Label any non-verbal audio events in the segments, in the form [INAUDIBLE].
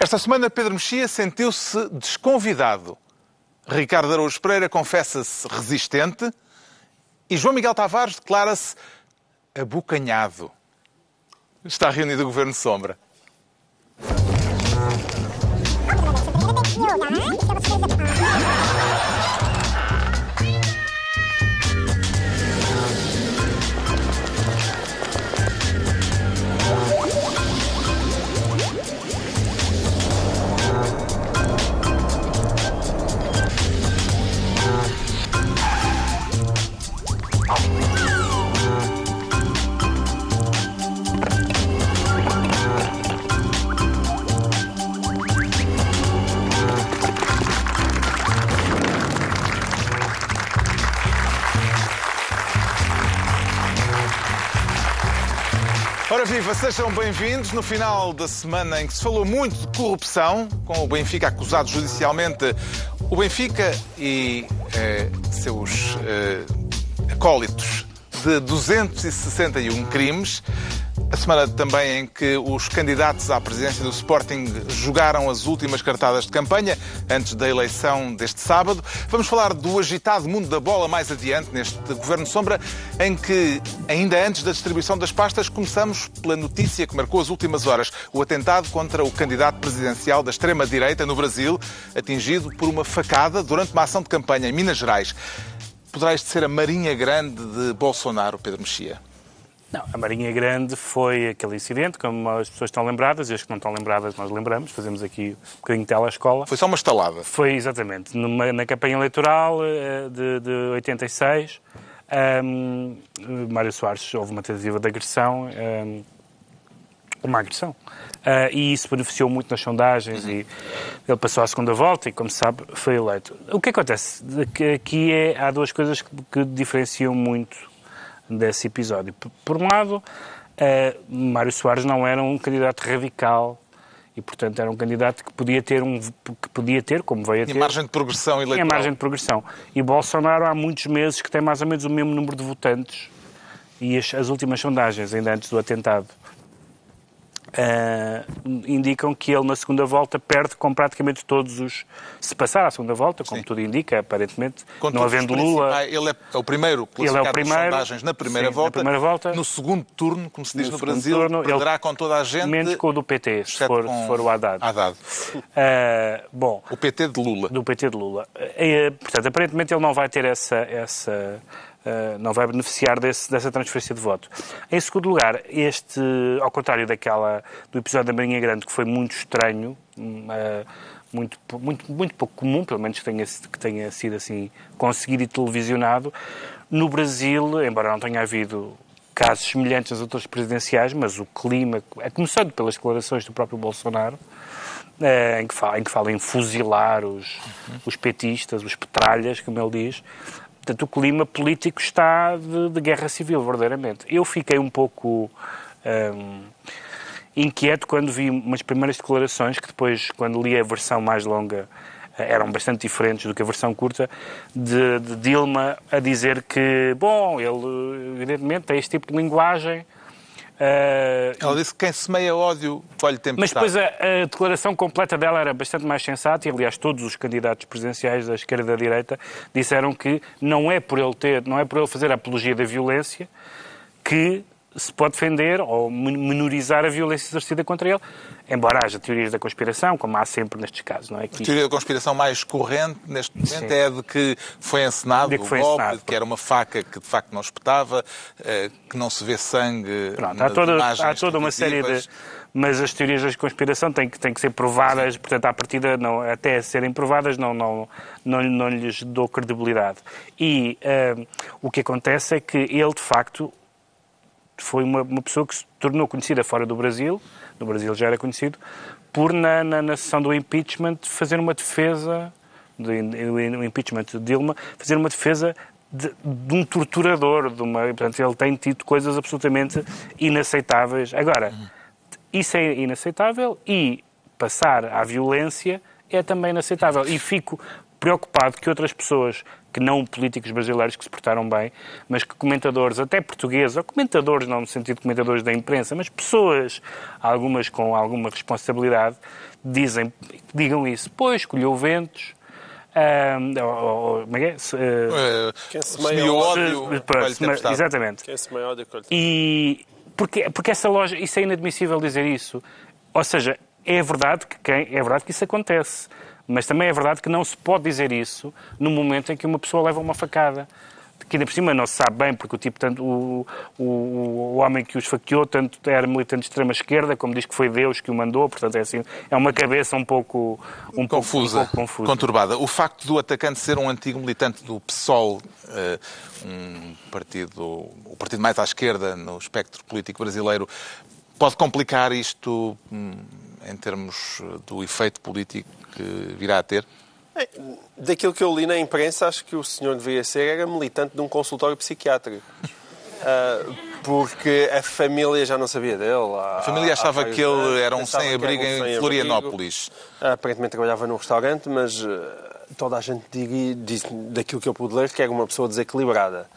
Esta semana, Pedro Mexia sentiu-se desconvidado. Ricardo Araújo Pereira confessa-se resistente e João Miguel Tavares declara-se abocanhado. Está reunido o Governo Sombra. Ora viva, sejam bem-vindos no final da semana em que se falou muito de corrupção, com o Benfica acusado judicialmente, o Benfica e eh, seus eh, acólitos de 261 crimes. A semana também em que os candidatos à presidência do Sporting jogaram as últimas cartadas de campanha antes da eleição deste sábado. Vamos falar do agitado mundo da bola mais adiante neste Governo Sombra, em que, ainda antes da distribuição das pastas, começamos pela notícia que marcou as últimas horas: o atentado contra o candidato presidencial da extrema-direita no Brasil, atingido por uma facada durante uma ação de campanha em Minas Gerais. Poderá isto ser a Marinha Grande de Bolsonaro, Pedro Mexia? Não, a Marinha Grande foi aquele incidente, como as pessoas estão lembradas, e as que não estão lembradas nós lembramos, fazemos aqui um bocadinho de telescola. Foi só uma estalada. Foi, exatamente, numa, na campanha eleitoral eh, de, de 86, um, Mário Soares houve uma tentativa de agressão, um, uma agressão, uh, e isso beneficiou muito nas sondagens, uhum. e ele passou à segunda volta e, como se sabe, foi eleito. O que acontece? Aqui é, há duas coisas que, que diferenciam muito desse episódio. Por um lado, uh, Mário Soares não era um candidato radical e, portanto, era um candidato que podia ter, um, que podia ter como veio a ter... Tinha margem de progressão eleitoral. Tinha margem de progressão. E Bolsonaro há muitos meses que tem mais ou menos o mesmo número de votantes e as, as últimas sondagens, ainda antes do atentado, Uh, indicam que ele na segunda volta perde com praticamente todos os. Se passar à segunda volta, como Sim. tudo indica, aparentemente, com não havendo Lula. Ah, ele é o primeiro classificado ele é o primeiro, sondagens na primeira, sim, volta, na primeira volta. No segundo turno, como se diz no, no Brasil, turno, perderá com toda a gente. Menos com o do PT, se for, se for o Haddad. Haddad. Uh, bom, o PT de Lula. Do PT de Lula. Uh, portanto, aparentemente ele não vai ter essa. essa não vai beneficiar desse, dessa transferência de voto. Em segundo lugar, este, ao contrário daquela do episódio da Marinha Grande, que foi muito estranho, uh, muito, muito, muito pouco comum, pelo menos que tenha, que tenha sido assim conseguido e televisionado, no Brasil, embora não tenha havido casos semelhantes às outras presidenciais, mas o clima, começando pelas declarações do próprio Bolsonaro, eh, em, que fala, em que fala em fuzilar os, os petistas, os petralhas, como ele diz, Portanto, o clima político está de, de guerra civil, verdadeiramente. Eu fiquei um pouco um, inquieto quando vi umas primeiras declarações, que depois, quando li a versão mais longa, eh, eram bastante diferentes do que a versão curta, de, de Dilma a dizer que, bom, ele evidentemente tem este tipo de linguagem, Ela disse que quem semeia ódio colhe tempestade. Mas depois a, a, declaração completa dela era bastante mais sensata e, aliás, todos os candidatos presidenciais da esquerda e da direita disseram que não é por ele ter, não é por ele fazer a apologia da violência que se pode defender ou menorizar a violência exercida contra ele, embora haja teorias da conspiração, como há sempre nestes casos, não é? Que... A teoria da conspiração mais corrente neste momento Sim. é de que foi encenado de que foi o golpe, encenado. que era uma faca que de facto não espetava, eh, que não se vê sangue Pronto, há toda, há toda uma série de... Mas as teorias da conspiração têm que, têm que ser provadas, Sim. portanto, à partida, não, até serem provadas, não, não, não, não lhes dou credibilidade. E uh, o que acontece é que ele, de facto, foi uma, uma pessoa que se tornou conhecida fora do Brasil, no Brasil já era conhecido, por, na, na, na sessão do impeachment, fazer uma defesa, do, do impeachment de Dilma, fazer uma defesa de, de, um torturador, de uma, portanto, ele tem tido coisas absolutamente inaceitáveis. Agora, isso é inaceitável e passar à violência é também inaceitável. E fico preocupado que outras pessoas que não políticos brasileiros que se portaram bem, mas que comentadores, até portugueses, ou comentadores, não no sentido de comentadores da imprensa, mas pessoas, algumas com alguma responsabilidade, dizem, digam isso. Pois, escolheu ventos, ou, como é que é? Se, Quem semeia ódio, exatamente. Quem semeia ódio, E porque, porque essa loja, isso é inadmissível dizer isso. Ou seja, é verdade que quem, é verdade que isso acontece, mas também é verdade que não se pode dizer isso no momento em que uma pessoa leva uma facada que ainda por cima não se sabe bem, porque o tipo, tanto, o, o, o homem que os faqueou tanto era militante de extrema-esquerda, como diz que foi Deus que o mandou, portanto é assim, é uma cabeça um pouco, um confusa, pouco, um pouco confusa. conturbada. O facto do atacante ser um antigo militante do PSOL, eh, um partido, o partido mais à esquerda no espectro político brasileiro, pode complicar isto hum, em termos do efeito político que virá a ter? É, daquilo que eu li na imprensa, acho que o senhor deveria ser era militante de um consultório psiquiátrico. Uh, [LAUGHS] porque a família já não sabia dele. a família achava que ele era um sem-abrigo em sem Florianópolis. Aparentemente trabalhava num restaurante, mas uh, toda a gente diz, daquilo que eu pude ler que era uma pessoa desequilibrada.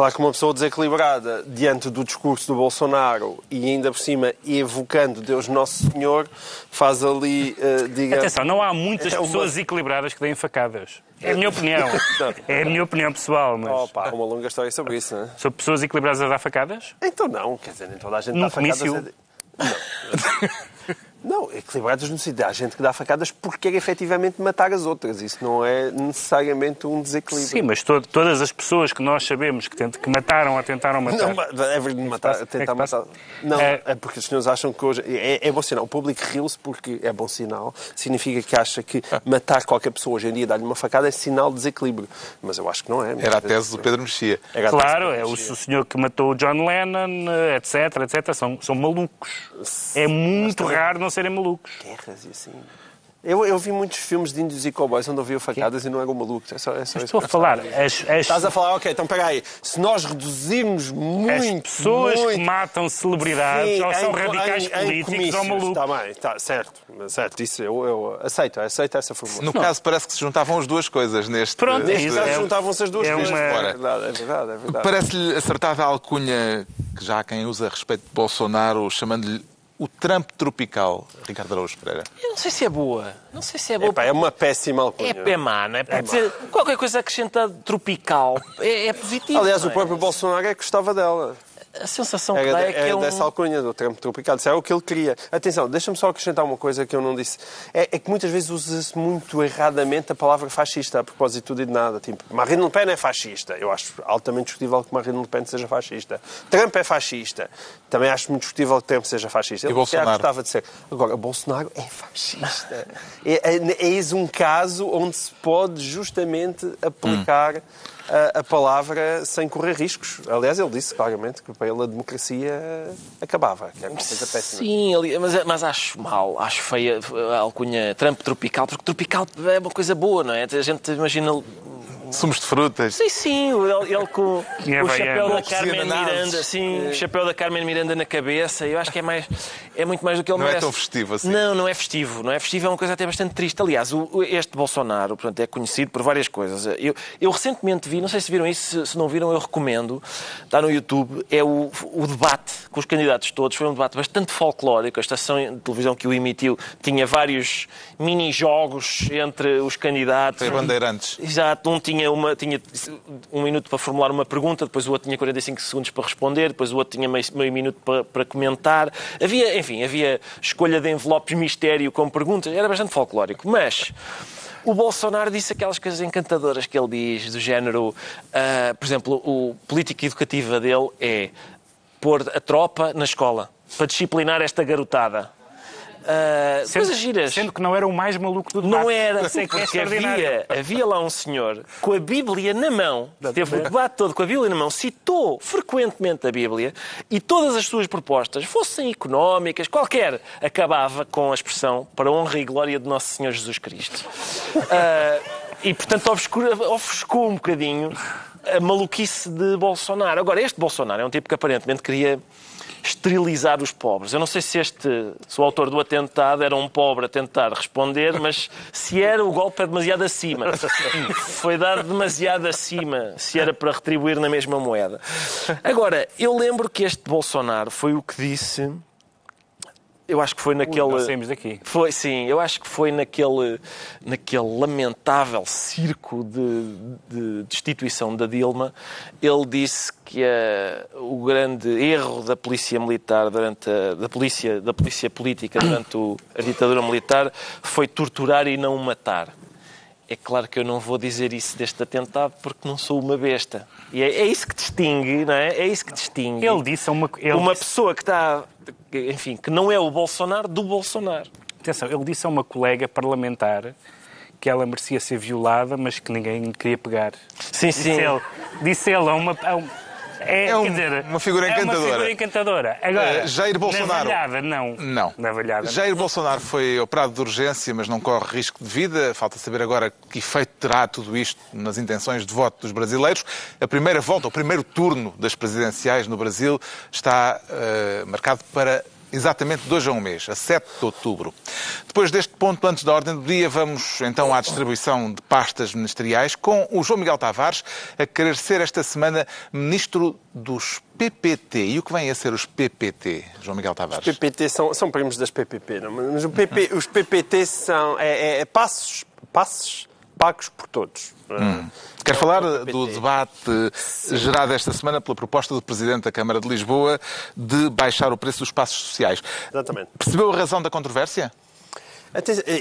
Claro que uma pessoa desequilibrada diante do discurso do Bolsonaro e ainda por cima evocando Deus Nosso Senhor faz ali, uh, digamos... Atenção, não há muitas é uma... pessoas desequilibradas que deem facadas. É a minha [LAUGHS] opinião. é a minha opinião pessoal, mas... Oh, pá, uma longa história sobre isso, não é? Sobre pessoas equilibradas a dar facadas? Então não, quer dizer, nem toda a gente Num dá facadas... Comício... Não. [LAUGHS] Não, equilibrados no sentido. Há gente que dá facadas porque quer efetivamente matar as outras. Isso não é necessariamente um desequilíbrio. Sim, mas to todas as pessoas que nós sabemos que, tent que mataram ou tentaram matar. Não, é verdade, matar, tentar é matar. Não, é... é... porque os senhores acham que hoje. É, é bom sinal. O público riu-se porque é bom sinal. Significa que acha que matar qualquer pessoa hoje em dia, dar-lhe uma facada, é sinal de desequilíbrio. Mas eu acho que não é. Era a tese do Pedro Mexia. Claro, é o, o senhor que matou o John Lennon, etc, etc. São, são malucos. É muito raro não serem malucos guerras e assim. Eu, eu vi muitos filmes de índios e cowboys onde ouviam facadas e não eram malucos. É só, é só estou a falar. As, as... Estás a falar, ok, então peraí. Se nós reduzirmos muito. As pessoas muito... que matam celebridades Sim, ou são em, radicais em, políticos em ou malucos. Está bem, está certo. Certo, isso eu, eu aceito, aceito essa formulação. No caso, parece que se juntavam as duas coisas neste. Pronto, neste é, juntavam-se as duas é coisas. Uma... É verdade, é verdade. É verdade. Parece-lhe acertada a alcunha que já há quem usa a respeito de Bolsonaro, chamando-lhe o Trump tropical, Ricardo Araújo Pereira? Eu não sei se é boa. Não sei se é boa. Epá, é uma péssima alcunha. É pé má, não é? É dizer, qualquer coisa acrescentada tropical é, é positivo. Aliás, é? o próprio Bolsonaro é que gostava dela a sensação que dá é que é, é um... dessa alcunha do Trump tropical. Isso é o que ele queria. Atenção, deixa-me só acrescentar uma coisa que eu não disse. É, é que muitas vezes usa-se muito erradamente a palavra fascista a propósito de tudo e de nada. Tipo, Marine Le Pen é fascista. Eu acho altamente discutível que Marine Le Pen seja fascista. Trump é fascista. Também acho muito discutível que Trump seja fascista. Ele e Bolsonaro? gostava de ser. Agora, Bolsonaro é fascista. é, é, eis um caso onde se pode justamente aplicar... Hum a, a, palavra sem correr riscos. Aliás, ele disse claramente que para ele a democracia acabava, que é uma coisa péssima. Sim, mas, mas acho mal, acho feia a alcunha Trump tropical, porque tropical é uma coisa boa, não é? A gente imagina Sumos de frutas. Sim, sim, ele, ele com, com o chapéu da Carmen Miranda, sim, o chapéu da Carmen Miranda na cabeça, eu acho que é mais é muito mais do que ele não merece. Não é tão festivo assim. Não, não é festivo, não é festivo, é uma coisa até bastante triste. Aliás, o, este Bolsonaro, portanto, é conhecido por várias coisas. Eu, eu recentemente vi, não sei se viram isso, se, se não viram, eu recomendo, está no YouTube, é o, o debate com os candidatos todos, foi um debate bastante folclórico, a estação de televisão que o emitiu tinha vários mini-jogos entre os candidatos. Foi bandeirantes. Exato, um tinha tinha, uma, tinha um minuto para formular uma pergunta, depois o outro tinha 45 segundos para responder, depois o outro tinha meio, meio minuto para, para, comentar. Havia, enfim, havia escolha de envelopes mistério com perguntas, era bastante folclórico. Mas o Bolsonaro disse aquelas coisas encantadoras que ele diz, do género, uh, por exemplo, o política educativa dele é pôr a tropa na escola para disciplinar esta garotada. Uh, sendo, coisas giras. Sendo que não era o mais maluco do debate. Não era, sei que é havia, havia lá um senhor com a Bíblia na mão, teve o debate todo com a Bíblia na mão, citou frequentemente a Bíblia e todas as suas propostas, fossem económicas, qualquer, acabava com a expressão para honra e glória de Nosso Senhor Jesus Cristo. Uh, e, portanto, ofuscou um bocadinho a maluquice de Bolsonaro. Agora, este Bolsonaro é um tipo que aparentemente queria esterilizar os pobres. Eu não sei se este, se o autor do atentado era um pobre a tentar responder, mas se era, o golpe é demasiado acima. Foi dado demasiado acima, se era para retribuir na mesma moeda. Agora, eu lembro que este Bolsonaro foi o que disse eu acho que foi naquele. nós saímos daqui. Foi, sim, eu acho que foi naquele, naquele lamentável circo de, de destituição da Dilma. Ele disse que uh, o grande erro da polícia militar durante a, da polícia da polícia política durante o, a ditadura militar foi torturar e não matar. É claro que eu não vou dizer isso deste atentado porque não sou uma besta. E é, é isso que distingue, não é? É isso que distingue. Ele disse uma. Ele uma disse- pessoa que está, enfim, que não é o Bolsonaro do Bolsonaro. Atenção, ele disse a uma colega parlamentar que ela merecia ser violada, mas que ninguém lhe queria pegar. Sim, Disse sim. ele, disse ele a uma. a um- é, É um- dizer, uma figura É encantadora. uma figura encantadora. Agora, Eh, Jair Bolsonaro. Na valhada, não. Não. Na valhada. Jair Bolsonaro foi operado de urgência, mas não corre risco de vida. Falta saber agora que efeito terá tudo isto nas intenções de voto dos brasileiros. A primeira volta, o primeiro turno das presidenciais no Brasil está eh, marcado para exatamente dois a um mês, a 7 de outubro. Depois deste ponto, antes da ordem do dia, vamos então à distribuição de pastas ministeriais com o João Miguel Tavares a querer ser esta semana ministro dos PPT. E o que vem a ser os PPT, João Miguel Tavares? PPT são, são primos das PPP, não? mas PP, os PPT são é, é- é passos, passos pagos por todos. Quero É falar do debate gerado esta semana pela proposta do Presidente da Câmara de Lisboa de baixar o preço dos passos sociais. Exatamente. Percebeu a razão da controvérsia?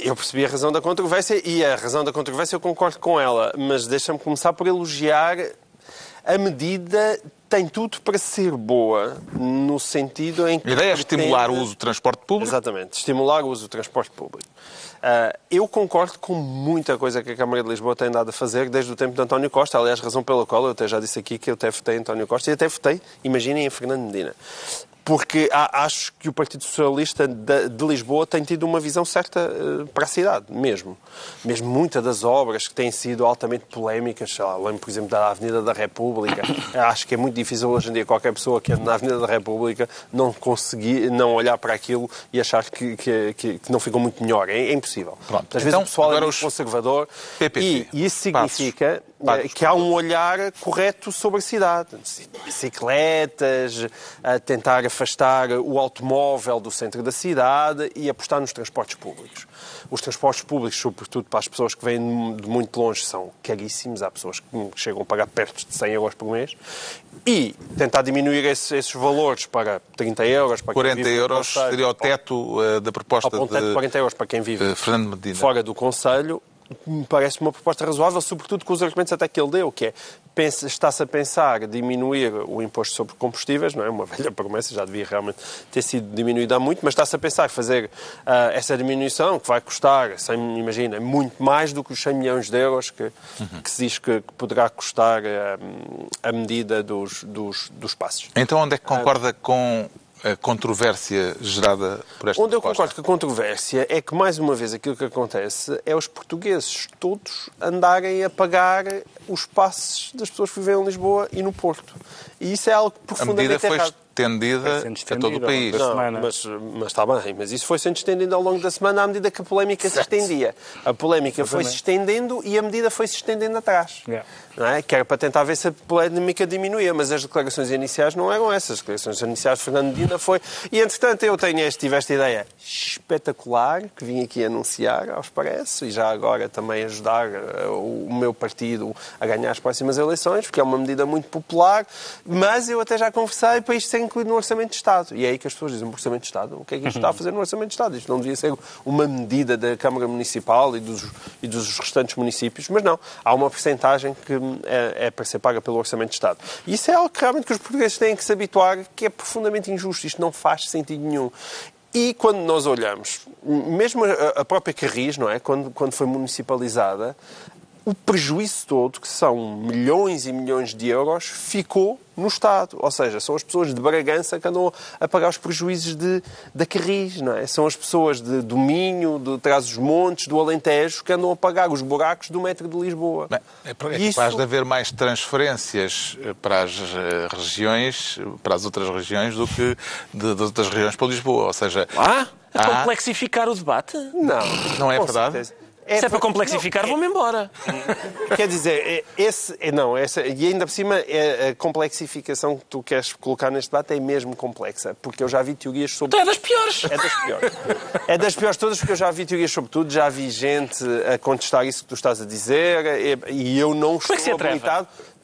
Eu percebi a razão da controvérsia e a razão da controvérsia eu concordo com ela, mas deixa-me começar por elogiar a medida tem tudo para ser boa, no sentido em que... A ideia é estimular o uso do transporte público. Exatamente, estimular o uso do transporte público. Ah, eu concordo com muita coisa que a Câmara de Lisboa tem dado a fazer desde o tempo de António Costa. Aliás, razão pela qual eu até já disse aqui que eu até votei António Costa e até votei, imaginem, em Fernando Medina. Porque há- acho que o Partido Socialista de, de Lisboa tem tido uma visão certa eh, para a cidade, mesmo. Mesmo muitas das obras que têm sido altamente polémicas, sei lá, lembro, por exemplo, da Avenida da República. acho que é muito difícil hoje em dia qualquer pessoa que ande na Avenida da República não conseguir, não olhar para aquilo e achar que, que, que- que não ficou muito melhor. É, é impossível. Pronto. Às vezes Então, o pessoal é muito conservador PPT. e, isso Passos. significa eh, Passos. que há um olhar correto sobre a cidade. Bicicletas, a tentar afastar o automóvel do centro da cidade e apostar nos transportes públicos. Os transportes públicos, sobretudo para as pessoas que vêm de muito longe, são caríssimos. Há pessoas que chegam a pagar perto de 100 euros por mês. E tentar diminuir esses, esses valores para 30 euros, para quem 40 vive no euros concelho, seria o teto eh, da proposta ao de de 40 euros para quem vive eh, Fernando Medina. fora do Conselho, me parece uma proposta razoável, sobretudo com os argumentos até que ele deu, que é está-se a pensar diminuir o imposto sobre combustíveis, não é uma [LAUGHS] velha promessa, já devia realmente ter sido diminuído há muito, mas está-se a pensar fazer ah, essa diminuição, que vai custar, sem, imagina, muito mais do que os 100 milhões de euros que, que se diz que, que poderá custar ah, a medida dos, dos, dos passos. Então onde é que concorda com a controvérsia gerada por esta Onde eu proposta? concordo com a controvérsia é que, mais uma vez, aquilo que acontece é os portugueses todos andarem a pagar os passes das pessoas que vivem em Lisboa e no Porto. E isso é algo A profundamente medida foi errado. estendida sendo a todo o estendida, país. Não, mas, mas está bem, mas isso foi sendo estendido ao longo da semana à medida que a polémica se estendia. A polémica foi-se estendendo e a medida foi-se estendendo atrás. Yeah. Não é? Que era para tentar ver se a polémica diminuía, mas as declarações iniciais não eram essas. As declarações iniciais de Fernando Medina foi... E, entretanto, eu tenho este, tive esta ideia espetacular que vim aqui anunciar ao Expresso e já agora também ajudar eh, o meu partido a ganhar as próximas eleições, porque é uma medida muito popular, mas eu até já conversei para isto ser incluído no Orçamento de Estado. E é aí que as pessoas dizem, Orçamento de Estado? O que é que isto está a fazer no Orçamento de Estado? Isto não devia ser uma medida da Câmara Municipal e dos, e dos restantes municípios, mas não. Há uma porcentagem que hum, é, é para ser paga pelo Orçamento de Estado. E isso é algo que realmente que os portugueses têm que se habituar, que é profundamente injusto. Isto não faz sentido nenhum. E quando nós olhamos, mesmo a própria Carris, não é? Quando, quando foi municipalizada, o prejuízo todo, que são milhões e milhões de euros, ficou no Estado. Ou seja, são as pessoas de Bragança que andam a pagar os prejuízos de, da Carris, não é? São as pessoas de, do Minho, de Trás-os-Montes, do Alentejo, que andam a pagar os buracos do metro de Lisboa. Bem, é capaz Isso- de haver mais transferências eh, para as eh, regiões, para as outras regiões, do que de, das outras regiões para Lisboa. Ou seja, Ah, a Ah. complexificar o debate? Não, Não é com verdade? certeza. Se é para complexificar, não, é- vou-me embora. [LAUGHS] Quer dizer, é- esse, é- não, essa, e ainda por cima, é a complexificação que tu queres colocar neste debate é mesmo complexa, porque eu já vi teorias sobre. Então é das piores. É das piores. É das piores todas, porque eu já vi teorias sobre tudo, já vi gente a contestar isso que tu estás a dizer, e, eu não estou é se atreve?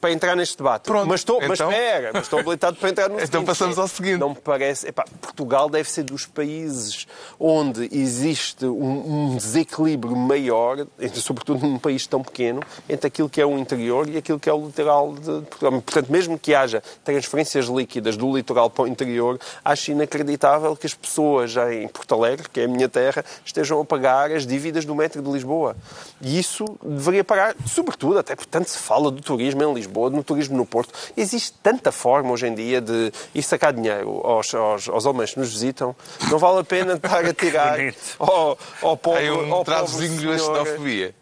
Para entrar neste debate. Pronto, mas estou, mas então- espera, mas estou habilitado para entrar [LAUGHS] no Então seguinte, passamos ao seguinte. Não me parece. Epá, Portugal deve ser dos países onde existe um, um desequilíbrio maior, sobretudo num país tão pequeno, entre aquilo que é o interior e aquilo que é o litoral de Portugal. Portanto, mesmo que haja transferências líquidas do litoral para o interior, acho inacreditável que as pessoas em Porto Alegre, que é a minha terra, estejam a pagar as dívidas do metro de Lisboa. E isso deveria parar, sobretudo, até porque tanto se fala do turismo em Lisboa, no turismo no Porto. Existe tanta forma hoje em dia de ir sacar dinheiro aos, aos, aos homens que nos visitam. Não vale a pena estar a tirar [LAUGHS] ao, ao pobre, Tem um ao pobre de xenofobia.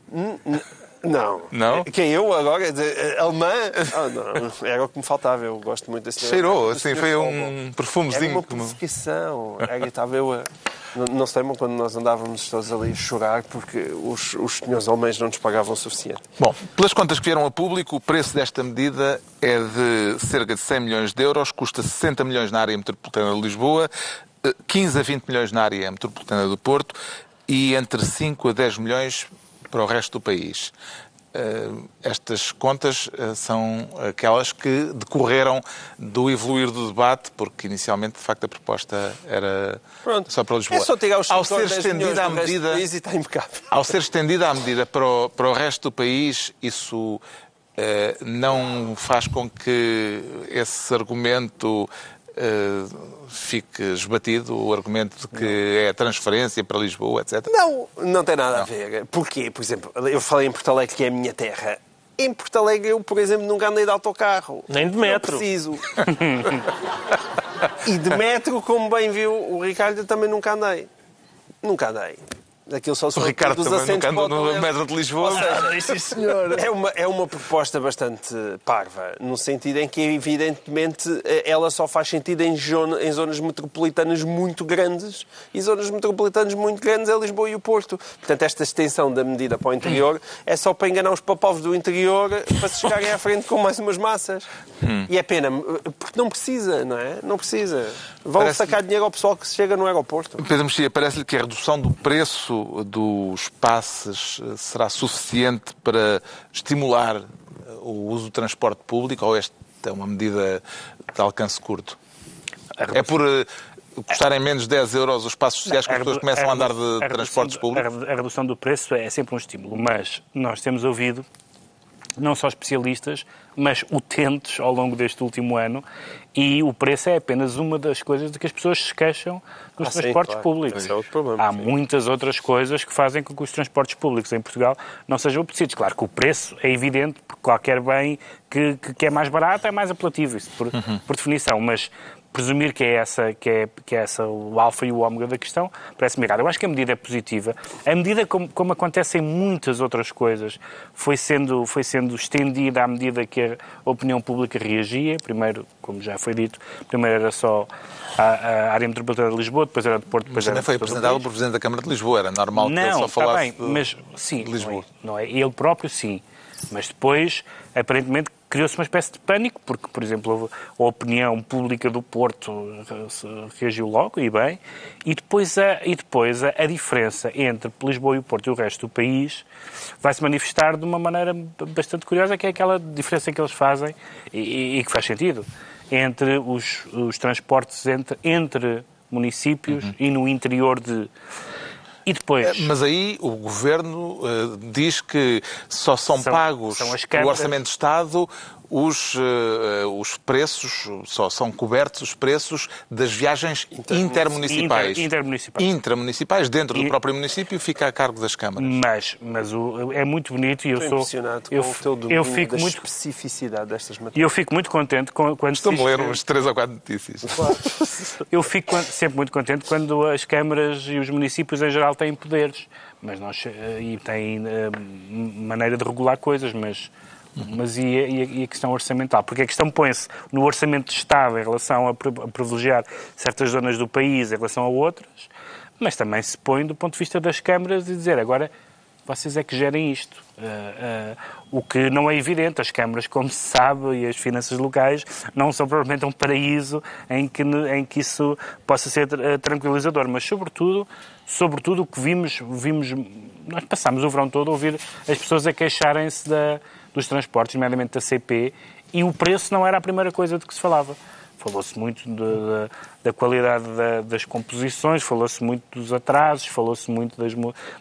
Não. Não? Quem eu agora? Eh, Alemã? Ah, não. Era o que me faltava. Eu gosto muito desse Cheirou, do assim, foi um Era perfumezinho. uma como- provocação. Era, estava eu a... Não, não se lembram quando nós andávamos todos ali a chorar porque os, os senhores alemães não nos pagavam o suficiente? Bom, pelas contas que vieram a público, o preço desta medida é de cerca de 100 milhões de euros, custa 60 milhões na área metropolitana de Lisboa, eh, 15 a 20 milhões na área metropolitana do Porto e entre 5 a 10 milhões para o resto do país. Eh, Estas contas eh, são aquelas que decorreram do evoluir do debate, porque inicialmente, de facto, a proposta era Pronto. só para Lisboa. É só tirar os Ao 5 ou ser 10 milhões estendida à medida país e ao ser estendida a medida para o, para o resto do país, isso eh, não faz com que esse argumento eh, fique esbatido, o argumento de que é transferência para Lisboa, etc. Não, não tem nada a ver. Porquê? Por exemplo, eu falei em Porto Alegre, que é a minha terra. Em Porto Alegre, eu, por exemplo, nunca andei de autocarro. Nem de metro. Não preciso. [LAUGHS] e de metro, como bem viu o Ricardo, eu também nunca andei. Nunca andei. Aquilo só se O Ricardo dos também assentos nunca andou no metro de Lisboa. Ou seja, Sim, senhor. é uma, é uma proposta bastante parva, no sentido em que, evidentemente, ela só faz sentido em, zona- em zonas metropolitanas muito grandes e zonas metropolitanas muito grandes é Lisboa e o Porto. Portanto, esta extensão da medida para o interior é só para enganar os papovos do interior para se chegarem à frente com mais umas massas. E é pena, porque não precisa, não é? Não precisa. Vão Parece- sacar dinheiro ao pessoal que se chega no aeroporto. Pedro Mexia, parece-lhe que a redução do preço dos passes eh, será suficiente para estimular eh, o uso do transporte público ou esta é uma medida de alcance curto? É por eh, custarem menos de 10 euros os passos sociais que as pessoas começam a andar de transportes públicos? A redução do preço é sempre um estímulo, mas nós temos ouvido não só especialistas, mas utentes ao longo deste último ano e o preço é apenas uma das coisas de que as pessoas se queixam nos Ah, sim, transportes claro. públicos. É problema, Há sim. muitas outras coisas que fazem com que os transportes públicos em Portugal não sejam apetecidos. Claro que o preço é evidente, porque qualquer bem que, que, que é mais barato é mais apelativo, isso por, Uhum. por definição, mas presumir que é essa que é, que é essa o alfa e o ômega da questão parece-me errado. Eu acho que a medida é positiva. A medida, como, como acontece em muitas outras coisas, foi sendo, foi sendo estendida à medida que a opinião pública reagia. Primeiro, como já foi dito, primeiro era só a, a área metropolitana de Lisboa, depois era de Porto, depois Mas era também foi apresentado pelo Presidente da Câmara de Lisboa. Era normal que ele Não, só está falasse bem, de- mas sim, de Lisboa. Não é, não é? Ele próprio sim, mas depois aparentemente criou-se uma espécie de pânico porque, por exemplo, a opinião pública do Porto reagiu logo e bem, e depois a e depois a, a diferença entre Lisboa e o Porto e o resto do país vai se manifestar de uma maneira bastante curiosa, que é aquela diferença que eles fazem e, e- e que faz sentido entre os, os transportes entre, entre municípios Uhum. e no interior de e depois Mas aí o Governo eh, diz que só são, São- pagos são câmaras. Orçamento de Estado os, eh, os preços, só são cobertos os preços das viagens intermunicipais. Inter- intermunicipais. Intramunicipais, dentro do E- próprio município, fica a cargo das câmaras. Mas, mas o- é muito bonito e eu Estou sou. impressionado com Eu, o teu domínio eu fico da muito especificidade destas e matérias. eu fico muito contente com- quando Estou-me a ler umas três ou quatro notícias. Eu fico sempre muito contente quando as câmaras e os municípios em geral têm poderes, mas nós eh, e têm eh, maneira de regular coisas, mas mas e a, e a- questão orçamental? Porque a questão põe-se no orçamento de Estado em relação a, pri- a privilegiar certas zonas do país em relação a outras, mas também se põe do ponto de vista das câmaras e dizer agora vocês é que gerem isto. Eh, eh, o que não é evidente. As câmaras, como se sabe, e as finanças locais não são provavelmente um paraíso em que, em que isso possa ser eh, tranquilizador. Mas, sobretudo, sobretudo o que vimos, vimos, nós passámos o verão todo a ouvir as pessoas a queixarem-se da- dos transportes, nomeadamente da CP, e o preço não era a primeira coisa de que se falava. Falou-se muito de- da- da qualidade da- das composições, falou-se muito dos atrasos, falou-se muito das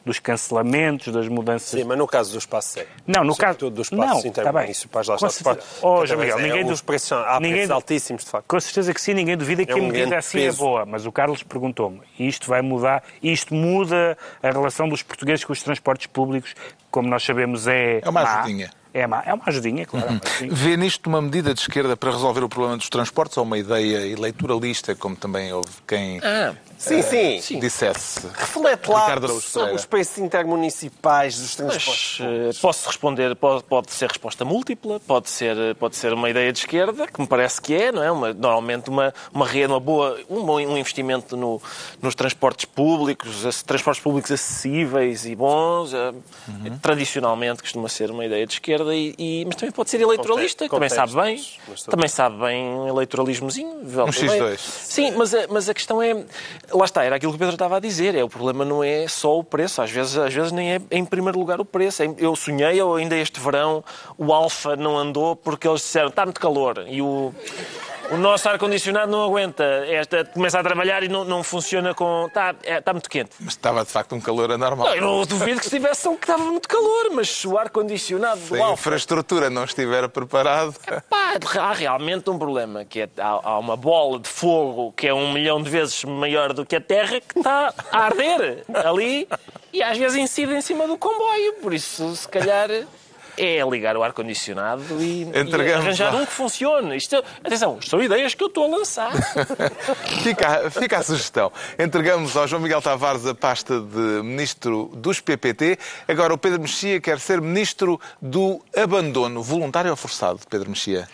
dos cancelamentos, das mudanças. Sim, mas no caso do espaço C. Não, no caso- dos não, espaços está bem. intermunicipais, lá Com está. certeza. Oh, João Miguel, é, ninguém Os preços, há ninguém preços altíssimos, de facto. Com certeza que sim, ninguém duvida que É a um medida grande assim peso. é boa, mas o Carlos perguntou-me, isto vai mudar, isto muda a relação dos portugueses com os transportes públicos, como nós sabemos é É uma má. É, má. é uma ajudinha, claro. é uma ajudinha. Vê nisto uma medida de esquerda para resolver o problema dos transportes ou uma ideia eleitoralista, como também houve quem Ah, Sim, sim. dissesse? Reflete lá sobre os preços intermunicipais dos transportes. Mas, eh, posso responder, pode, pode ser resposta múltipla, pode ser, pode ser uma ideia de esquerda, que me parece que é, não é? Uma, normalmente uma, uma rede, uma boa, um bom um investimento no, nos transportes públicos, transportes públicos acessíveis e bons, eh, Uhum. tradicionalmente costuma ser uma ideia de esquerda, e, e- mas também pode ser eleitoralista, que também sabe bem, mas também sabe bem eleitoralismozinho. Um X2. Sim, mas a, mas a questão é. Lá está, era aquilo que o Pedro estava a dizer. É, o problema não é só o preço. Às vezes, às vezes nem é em primeiro lugar o preço. É- Eu sonhei, ou ainda este verão, o Alfa não andou porque eles disseram está muito calor e o. O nosso ar-condicionado não aguenta. Esta começa a trabalhar e não, não funciona com. Está, é, está muito quente. Mas estava de facto um calor anormal. Não, eu não duvido que estivesse que estava muito calor, mas se o ar-condicionado Se a infraestrutura não estiver preparada. Pá, há realmente um problema, que é, há, há uma bola de fogo que é um milhão de vezes maior do que a Terra que está a arder ali e às vezes incide em cima do comboio. Por isso, se calhar, é ligar o ar-condicionado e, e arranjar um que funcione. Isto, é- atenção, são ideias que eu estou a lançar. [LAUGHS] Fica, a- fica a sugestão. Entregamos ao João Miguel Tavares a pasta de Ministro dos PPT. Agora o Pedro Mexia quer ser Ministro do Abandono. Voluntário ou forçado, Pedro Mexia?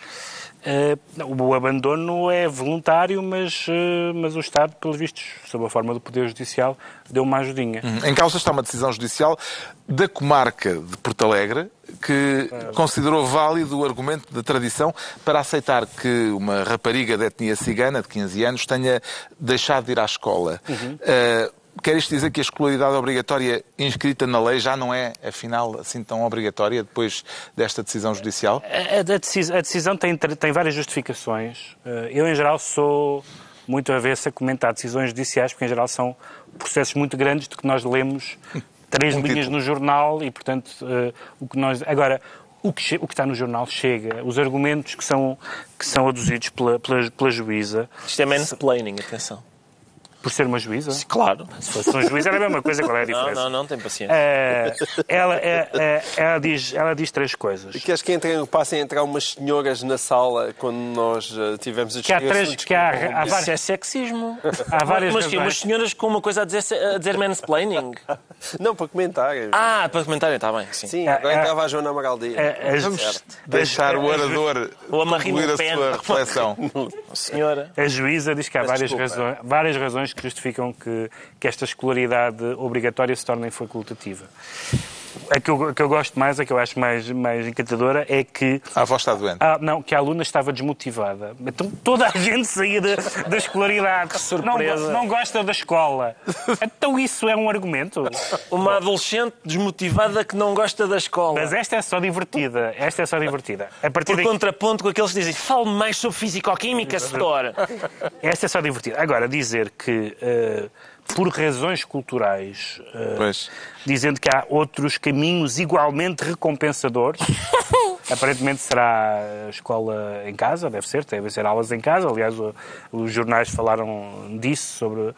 Não, o abandono é voluntário, mas, eh, mas o Estado, pelos vistos, sob a forma do Poder Judicial, deu uma ajudinha. Em causa está uma decisão judicial da comarca de Porto Alegre que considerou válido o argumento da tradição para aceitar que uma rapariga de etnia cigana de 15 anos tenha deixado de ir à escola. Uh, Quer isto dizer que a escolaridade obrigatória inscrita na lei já não é, afinal, assim tão obrigatória depois desta decisão judicial? A, a decisão, a decisão tem, tem várias justificações. Eh, Eu, em geral, sou muito avesso a comentar decisões judiciais, porque, em geral, são processos muito grandes de que nós lemos [LAUGHS] três Um linhas título. no jornal e, portanto, eh, o que nós... Agora, o que, o que está no jornal chega, os argumentos que são, que são aduzidos pela, pela, pela juíza, Isto é mansplaining, atenção. Por ser uma juíza, Claro. se fosse um juiz era a mesma coisa, qual é a Não, diferença? não, não, tem paciência. Eh, ela, eh, eh, ela, diz, ela diz três coisas. Queres que entrem, passem a entrar umas senhoras na sala quando nós tivemos a Que há três- que há- há Isso várias- é sexismo. Há várias mas, umas senhoras com uma coisa a dizer, a dizer mansplaining. [LAUGHS] Não, para comentar. Ah, para comentarem, está bem, sim. Sim, agora entrava a Joana as- Vamos deixar o orador concluir a sua reflexão. [LAUGHS] Senhora. A juíza diz que há várias razões, várias razões que justificam que, que esta escolaridade obrigatória se torne facultativa. A que, eu, a que eu gosto mais, a que eu acho mais, mais encantadora, é que A avó está doente. a, não, que a aluna estava desmotivada. Então toda a gente saía da, da escolaridade. surpresa. Não, não gosta da escola. Então isso é um argumento. Uma adolescente desmotivada que não gosta da escola. Mas esta é só divertida. Esta é só divertida. A partir Por daqui, contraponto com aqueles que dizem fale mais sobre fisicoquímica, setor. esta é só divertida. Agora, dizer que eh, por razões culturais, Pois. dizendo que há outros caminhos igualmente recompensadores, [LAUGHS] Aparentemente será escola em casa, deve ser, deve ser aulas em casa. Aliás, o, os jornais falaram disso, sobre.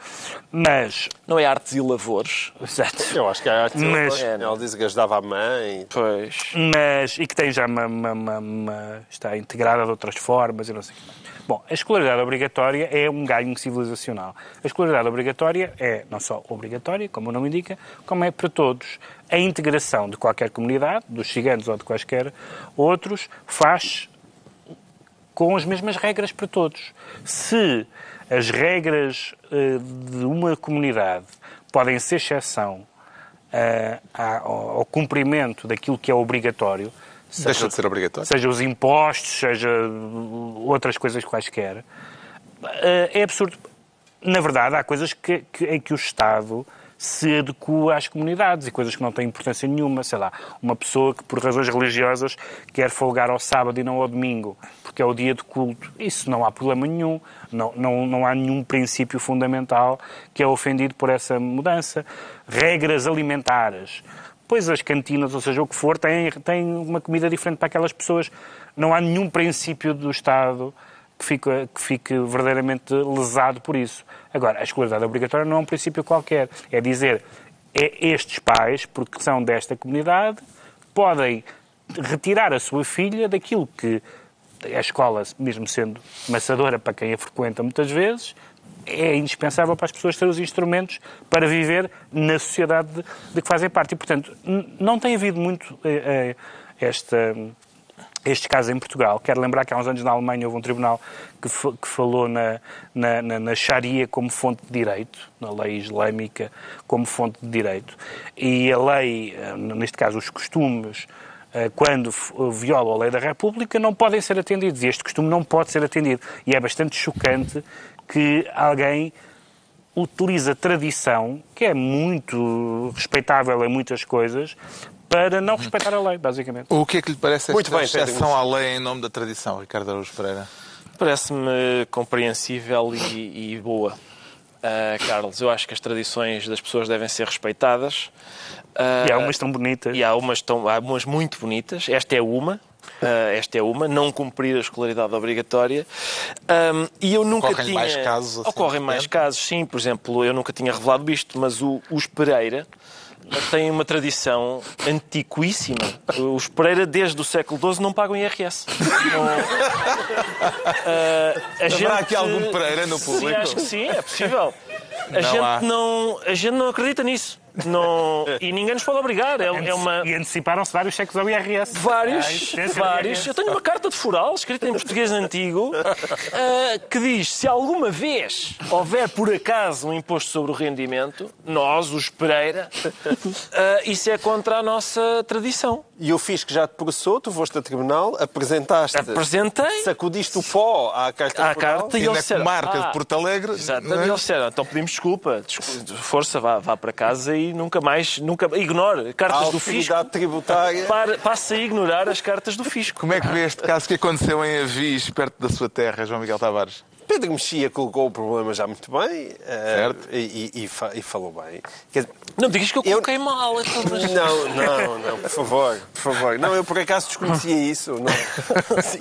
Mas. Não é artes e lavores? Exato. Eu acho que a arte Mas- ela diz que ajudava a mãe. Pois. mas e que tem já uma, uma- uma- uma- está integrada de outras formas e não sei o quê. Bom, a escolaridade obrigatória é um ganho civilizacional. A escolaridade obrigatória é não só obrigatória, como o nome indica, como é para todos. A integração de qualquer comunidade, dos ciganos ou de quaisquer outros, faz com as mesmas regras para todos. Se as regras eh, de uma comunidade podem ser exceção eh, ao cumprimento daquilo que é obrigatório, Deixa de ser obrigatório. seja os impostos, seja outras coisas quaisquer, eh, é absurdo. Na verdade, há coisas que, que- em que o Estado se adequa às comunidades e coisas que não têm importância nenhuma. Sei lá, uma pessoa que, por razões religiosas, quer folgar ao sábado e não ao domingo, porque é o dia de culto. Isso não há problema nenhum. Não, não, não há nenhum princípio fundamental que é ofendido por essa mudança. Regras alimentares. Pois as cantinas, ou seja, o que for, têm, têm uma comida diferente para aquelas pessoas. Não há nenhum princípio do Estado que fique, que fique verdadeiramente lesado por isso. Agora, a escolaridade obrigatória não é um princípio qualquer. É dizer, é estes pais, porque são desta comunidade, podem retirar a sua filha daquilo que a escola, mesmo sendo maçadora para quem a frequenta muitas vezes, é indispensável para as pessoas ter os instrumentos para viver na sociedade de, de que fazem parte. E, portanto, não tem havido muito eh, eh, esta estes casos em Portugal. Quero lembrar que há uns anos na Alemanha houve um tribunal que, que falou na, na, na, na Sharia como fonte de direito, na lei islâmica como fonte de direito. E a lei, eh, neste caso os costumes, eh, quando violam a lei da República, não podem ser atendidos. E este costume não pode ser atendido. E é bastante chocante que alguém utiliza tradição, que é muito respeitável em muitas coisas, para não respeitar a lei, basicamente. O que é que lhe parece Muito esta bem, Pedro exceção à lei em nome da tradição, Ricardo Araújo Pereira? Parece-me compreensível e, e boa. Ah, Carlos, eu acho que as tradições das pessoas devem ser respeitadas. Ah, E há umas tão bonitas. E há umas, tão, há umas muito bonitas. Esta é uma. Ah, esta é uma. Não cumprir a escolaridade obrigatória. Ahm, e eu nunca Ocorrem tinha... mais casos assim, Ocorrem mais casos, sim. Por exemplo, eu nunca tinha revelado isto, mas o, os Pereira têm uma tradição antiquíssima. Os Pereira, desde o século XII, não pagam IRS. Não- Ah, a Haverá aqui algum Pereira no Sim, público? acho que sim, é possível. A, Não gente, há. não, a gente não acredita nisso. Não, e ninguém nos pode obrigar. É, é uma. E anteciparam-se vários cheques ao IRS. Vários, vários. IRS. Eu tenho uma carta de foral escrita em português antigo ah, que diz: se alguma vez houver por acaso um imposto sobre o rendimento, nós, os Pereira, ah, isso é contra a nossa tradição. E o fisco já te processou, tu foste a tribunal, apresentaste, Apresentei sacudiste o pó à carta à de foral. carta e E eles disseram, comarca "Ah, de Porto Alegre... Exatamente. não é? Eles disseram, então pedimos desculpa, desculpa, força, vá, vá para casa e nunca mais, nunca, ignore A cartas do fisco. autoridade tributária. Para, passa a ignorar as cartas do fisco. Como é que vê este caso que aconteceu em Avis, perto da sua terra, João Miguel Tavares? Pedro Mexia colocou o problema já muito bem eh, Certo. e, e- e fa- e falou bem. Quer dizer, Não digas que eu Eu- coloquei mal. então, mas- Não, não, não, por favor, por favor. Não, eu por acaso desconhecia isso. Não,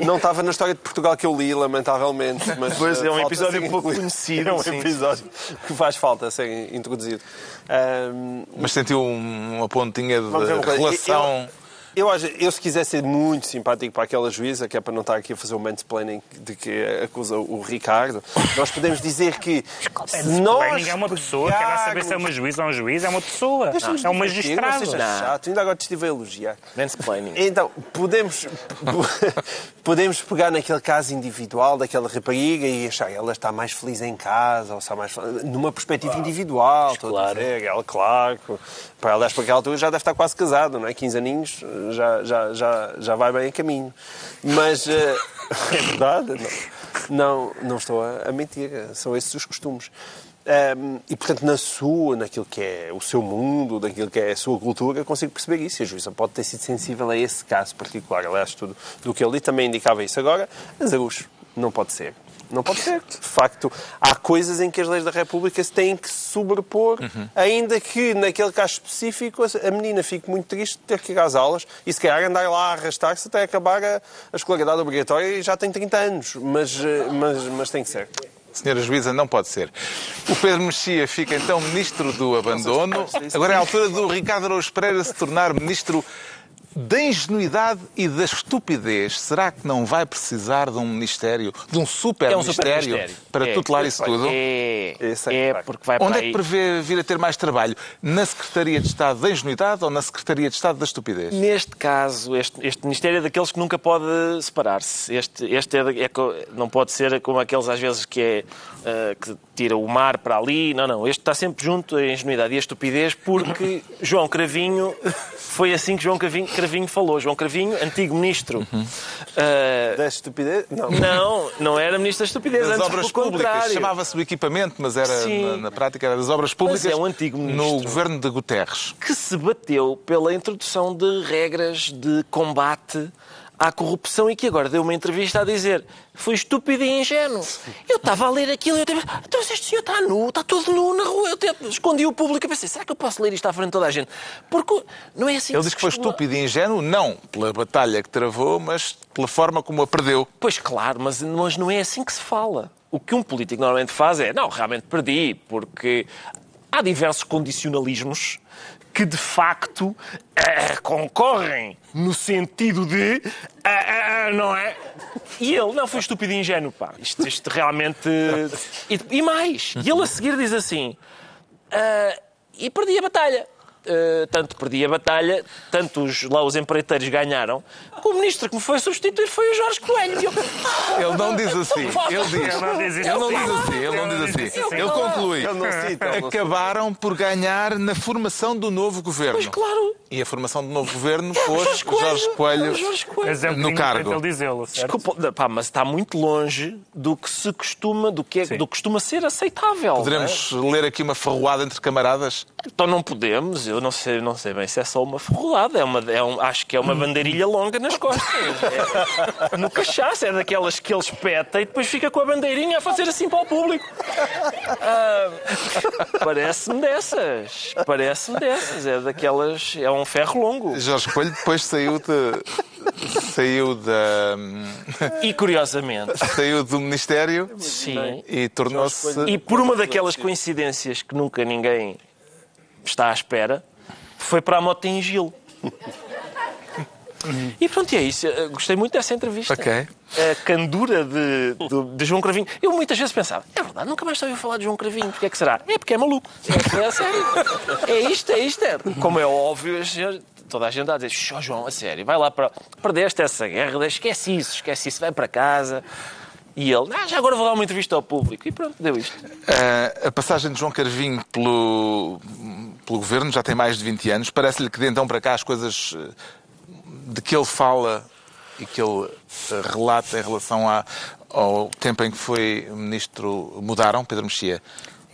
[LAUGHS] não estava na história de Portugal que eu li, lamentavelmente. Mas, Pois, é um eh, episódio ser pouco [LAUGHS] conhecido, É um sim. episódio que faz falta ser introduzido. Ahm, Mas sentiu um- uma pontinha de relação... Eu, acho, eu, se quiser ser muito simpático para aquela juíza, que é para não estar aqui a fazer o mansplaining de que acusa o Ricardo, nós podemos dizer que se nós é uma pessoa, quer lá saber se é uma juíza ou um juiz, é uma pessoa. Deixa-nos É um não magistrado. seja Não. chato, ainda agora te estive a elogiar. Mansplaining. Então, podemos, [LAUGHS] podemos pegar naquele caso individual daquela rapariga e achar ela está mais feliz em casa, ou está mais fel- numa perspectiva individual, estou a claro. dizer, ela, claro, para aliás, para aquela altura já deve estar quase casada, não é? 15 aninhos já, já, já, já vai bem a caminho. Mas eh, [LAUGHS] é verdade, não, não, não estou a, a mentir, são esses os costumes. Ahm, e, portanto, na sua, naquilo que é o seu mundo, naquilo que é a sua cultura, consigo perceber isso. E a juíza pode ter sido sensível a esse caso particular. Aliás, tudo do que eu li também indicava isso. Agora, Azarucho, não pode ser. Não pode ser. De facto, há coisas em que as leis da República se têm que sobrepor, ainda que naquele caso específico a menina fique muito triste de ter que ir às aulas e se calhar andar lá a arrastar-se até acabar a, a escolaridade obrigatória e já tem 30 anos. Mas, eh, mas, mas tem que ser. Senhora Juíza, não pode ser. O Pedro Mexia fica então ministro do abandono. Agora é a altura do Ricardo Araújo Pereira se tornar ministro da ingenuidade e da estupidez. Será que não vai precisar de um ministério, de um super É um ministério super-ministério. para É. tutelar isso tudo? É, é é porque vai para Onde é que prevê vir a ter mais trabalho? Na Secretaria de Estado da Ingenuidade ou na Secretaria de Estado da Estupidez? Neste caso, este, este Ministério é daqueles que nunca pode separar-se. Este, este é, é não pode ser como aqueles às vezes que é ah, que tira o mar para ali. Não, não. Este está sempre junto a ingenuidade e a estupidez porque João Cravinho foi assim que João Cravinho, Cravinho falou. João Cravinho, antigo ministro. ah, Da estupidez? Não. não, não era ministro da estupidez, Das antes obras pelo públicas. Chamava-se o equipamento, mas era na, na prática era das obras públicas é um antigo ministro. no governo de Guterres. que se bateu pela introdução de regras de combate à corrupção e que agora deu uma entrevista a dizer foi estúpido e ingênuo. Eu estava a ler aquilo e eu tive... Então este senhor está nu, está todo nu na rua. Eu até escondi o público e pensei, será que eu posso ler isto à frente de toda a gente? Porque não é assim Ele se diz que foi estúpido e ingênuo, não pela batalha que travou, mas pela forma como a perdeu. Pois claro, mas, mas não é assim que se fala. O que um político normalmente faz é, não, realmente perdi, porque há diversos condicionalismos que de facto eh, concorrem no sentido de ah, ah, não é? E ele, não, foi estúpido e ingênuo, pá. Isto, isto realmente. E, e mais, e ele a seguir diz assim: e perdi a batalha. Ah, tanto perdi a batalha, tanto os, lá os empreiteiros ganharam, que o ministro que me foi substituir foi o Jorge Coelho. Eu, Ele não diz assim. Ele diz. Ele não diz isso. Ele não diz assim. Ele não diz assim. Ele conclui. Acabaram por ganhar na formação do novo governo. Pois claro. E a formação do novo governo É o pôs Jorge Coelho. Jorge Coelho. É o Jorge Coelho. Mas é No cargo. ele dizê-lo? Desculpa, pá, mas está muito longe do que se costuma, do que, é, do que costuma ser aceitável. Poderemos ler aqui uma ferroada entre camaradas? é? Então não podemos, eu não sei, não sei bem se é só uma ferrolada, é uma, é um, acho que é uma bandeirilha longa nas costas. É, no cachaço, é daquelas que ele espeta e depois fica com a bandeirinha a fazer assim para o público. Ah, Parece-me dessas, parece-me dessas, é daquelas, é um ferro longo. Jorge Coelho depois saiu de. saiu da. E curiosamente, saiu do Ministério sim, e tornou-se. E por uma daquelas coincidências que nunca ninguém está à espera, foi para a Motingil. E pronto, e é isso. Eu Gostei muito dessa entrevista. Ok. A candura de, de, de João Cravinho. Eu muitas vezes pensava, é verdade, nunca mais ouvi falar de João Cravinho. Porquê é que será? É porque é maluco. É, é sério. É isto, é isto. É. Como é óbvio, toda a gente a dizer, "Xó, João, a sério, vai lá para... Perdeste essa guerra, esquece isso, esquece isso, vai para casa. E ele, ah, já agora vou dar uma entrevista ao público. E pronto, deu isto. Ah, a passagem de João Carvinho pelo, pelo governo já tem mais de 20 anos. Parece-lhe que de então para cá as coisas eh, de que ele fala e que ele eh, relata em relação à- ao tempo em que foi ministro mudaram, Pedro Mexia?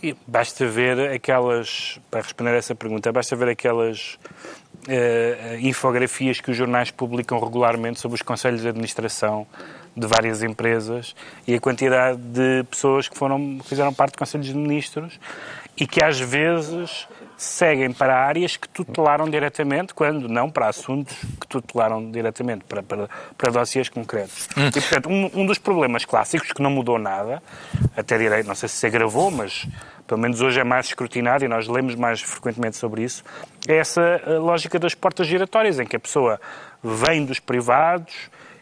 E basta ver aquelas, para responder a essa pergunta, basta ver aquelas eh, infografias que os jornais publicam regularmente sobre os conselhos de administração de várias empresas e a quantidade de pessoas que foram, fizeram parte de conselhos de ministros e que às vezes seguem para áreas que tutelaram diretamente, quando não para assuntos que tutelaram diretamente, para, para, para dossiês concretos. E, portanto, um, um dos problemas clássicos, que não mudou nada, até direi, não sei se se agravou, mas pelo menos hoje é mais escrutinado e nós lemos mais frequentemente sobre isso, é essa eh, lógica das portas giratórias, em que a pessoa vem dos privados,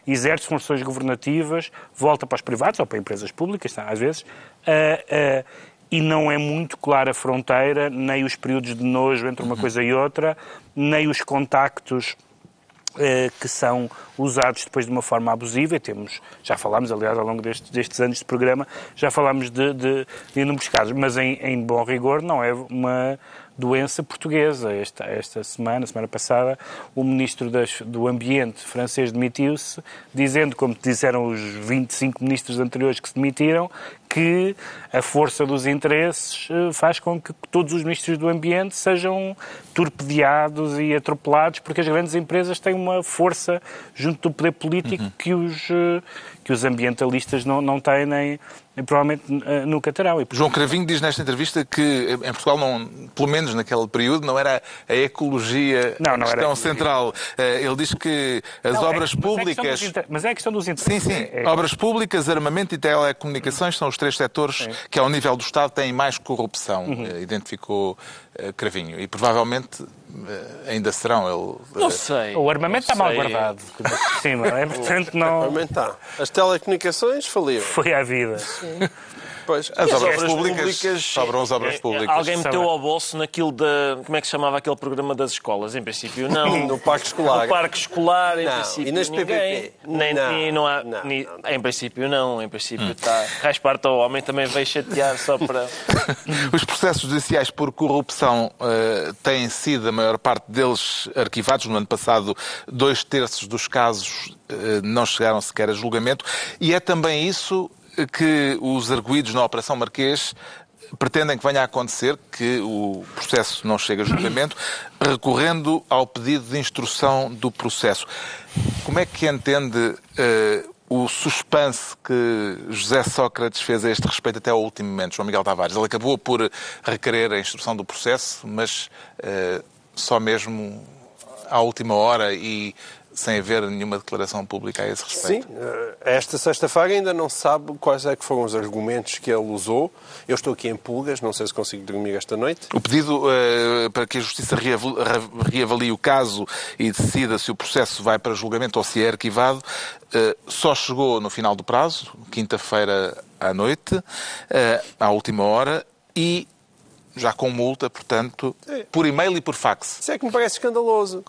exerce funções governativas, volta para os privados ou para empresas públicas, tá, às vezes, eh, eh, e não é muito clara a fronteira, nem os períodos de nojo entre uma coisa e outra, nem os contactos eh, que são usados depois de uma forma abusiva, e temos, já falámos, aliás, ao longo destes, destes anos de programa, já falámos de, de, de inúmeros casos, mas em, em bom rigor não é uma doença portuguesa. Esta, esta semana, semana passada, o Ministro das, do Ambiente francês demitiu-se, dizendo, como disseram os 25 ministros anteriores que se demitiram, que a força dos interesses eh, faz com que todos os ministros do Ambiente sejam torpedeados e atropelados, porque as grandes empresas têm uma força junto do poder político que, os, eh, que os ambientalistas não, não têm nem, provavelmente eh, nunca terão. João Cravinho diz nesta entrevista que em Portugal, não, pelo menos naquele período, não era a ecologia Não, a não era questão a ecologia. central. Eh, Ele diz que as Não, é- obras mas é públicas. dos inter- Mas é a questão dos Sim, interesses. sim. É- é- Obras públicas, armamento e telecomunicações são os três setores que, ao nível do Estado, têm mais corrupção, Uhum. eh, identificou Cravinho. E provavelmente eh, ainda serão. Ele, Não eh, sei. O armamento está Não mal guardado. Cima. É, portanto, não Realmente está. As telecomunicações faliram. foi à vida. Pois. As E obras públicas, sobram as obras É, públicas. Alguém meteu ao bolso naquilo da. Como é que se chamava aquele programa das escolas? Em princípio, não. [LAUGHS] No parque escolar. No parque escolar, em Não. princípio. E nas ninguém. PPP? Nem, Não. nem- não há. Não, ni- não, Em princípio, não. Em princípio, Hum. está. Raspar-te ao homem também veio chatear só para. [LAUGHS] Os processos judiciais por corrupção eh, têm sido, a maior parte deles, arquivados. No ano passado, dois terços dos casos eh, não chegaram sequer a julgamento. E é também isso que os arguídos na Operação Marquês pretendem que venha a acontecer, que o processo não chegue a julgamento, recorrendo ao pedido de instrução do processo. Como é que entende eh, o suspense que José Sócrates fez a este respeito até ao último momento, João Miguel Tavares? Ele acabou por requerer a instrução do processo, mas eh, só mesmo à última hora e sem haver nenhuma declaração pública a esse Sim, respeito. eh, esta sexta-feira ainda não se sabe quais é que foram os argumentos que ele usou. Eu estou aqui em pulgas, não sei se consigo dormir esta noite. O pedido eh, para que a Justiça reaval- re- reavalie o caso e decida se o processo vai para julgamento ou se é arquivado eh, só chegou no final do prazo, quinta-feira à noite, eh, à última hora, e já com multa, portanto, por e-mail e por fax. Isso é que me parece escandaloso.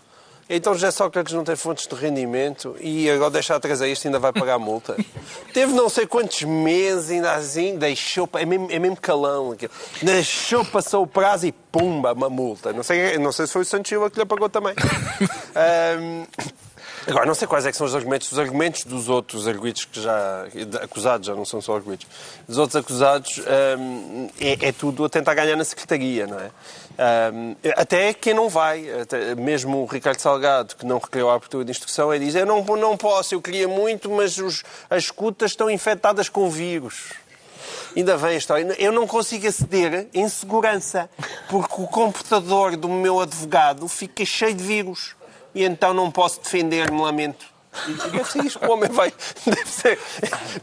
Então José Sócrates não tem fontes de rendimento e agora deixar atrás a isto ainda vai pagar a multa. [LAUGHS] Teve não sei quantos meses ainda assim, deixou, é mesmo, é mesmo calão aquilo. Deixou, passou o prazo e pumba, uma multa. Não sei, não sei se foi o Santos Silva que lhe pagou também. [LAUGHS] Ahm, Agora, não sei quais é são os argumentos. Os argumentos dos outros arguidos que já... Acusados, já não são só arguidos. Dos outros acusados hum, é, é tudo a tentar ganhar na Secretaria, não é? Até quem não vai, até mesmo o Ricardo Salgado, que não requereu a abertura de instrução, ele diz, eu não, não posso, eu queria muito, mas os, as escutas estão infectadas com vírus. Ainda vem a história. Eu não consigo aceder em segurança, porque o computador do meu advogado fica cheio de vírus. E então não posso defender-me, lamento. Deve ser isto que o homem vai. [LAUGHS] Deve ser.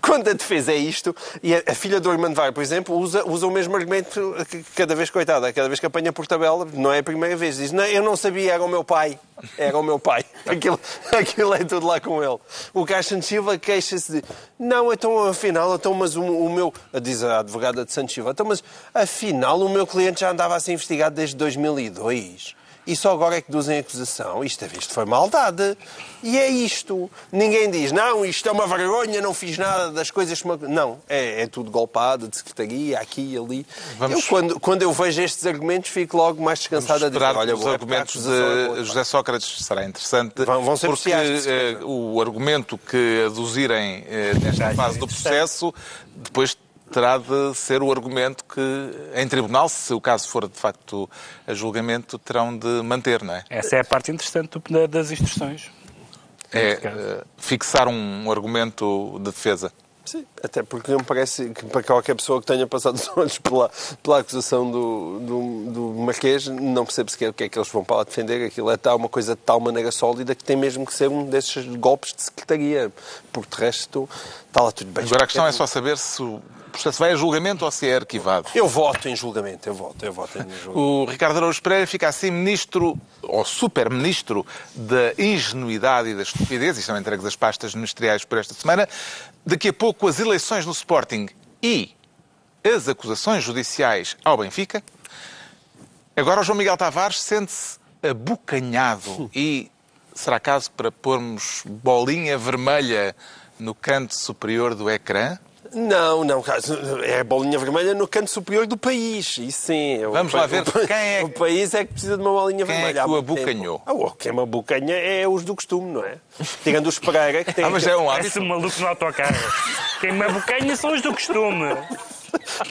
Quando a defesa é isto, e a, filha do Armando Var, por exemplo, usa, usa o mesmo argumento cada vez, coitada, cada vez que apanha por tabela, não é a primeira vez, diz: não, Eu não sabia, era o meu pai. Era o meu pai. [LAUGHS] Aquilo, aquilo é tudo lá com ele. O Santos Silva queixa-se de: Não, então afinal, então, mas o, o meu. Diz a advogada de Santos Silva: Então, mas afinal, o meu cliente já andava a ser investigado desde 2002. E só agora é que duzem acusação. Isto, isto foi maldade. E é isto. Ninguém diz, não, isto é uma vergonha, não fiz nada das coisas que... me-" Não, é, é tudo golpado, de secretaria, aqui e ali. Vamos- Eu, quando, quando eu vejo estes argumentos, fico logo mais descansado a dizer, olha, os boa, argumentos é de. José Sócrates será interessante. Vão- vão ser porque de eh, o argumento que aduzirem eh, nesta fase do processo depois terá de ser o argumento que, em tribunal, se o caso for de facto a julgamento, terão de manter, não é? Essa é a parte interessante das instruções. É eh, fixar um argumento de defesa. Sim, até porque não me parece que para qualquer pessoa que tenha passado os olhos pela, pela acusação do, do, do Marquês não percebe sequer o que é que eles vão para lá defender. Aquilo é tal, uma coisa de tal maneira sólida que tem mesmo que ser um desses golpes de secretaria. Porque de resto está lá tudo bem. Agora a questão é só saber se o processo vai a julgamento ou se é arquivado. Eu voto em julgamento, eu voto, eu voto em julgamento. O Ricardo Araújo Pereira fica assim ministro, ou super-ministro, da ingenuidade e da estupidez, e estão entregues as pastas ministeriais por esta semana. Daqui a pouco as eleições no Sporting e as acusações judiciais ao Benfica. Agora o João Miguel Tavares sente-se abocanhado [LAUGHS] e será caso para pormos bolinha vermelha no canto superior do ecrã? Não, não, é a bolinha vermelha no canto superior do país. Isso sim. é o Vamos pa- lá ver o quem é que- O país é que precisa de uma bolinha Quem é vermelha. que há o abocanhou? Ah, o quem me abocanha é os do costume, não é? Tirando os Pereira, que [LAUGHS] tem Ah, mas é um hábito. Parece um maluco no autocarro. Quem me abocanha são os do costume.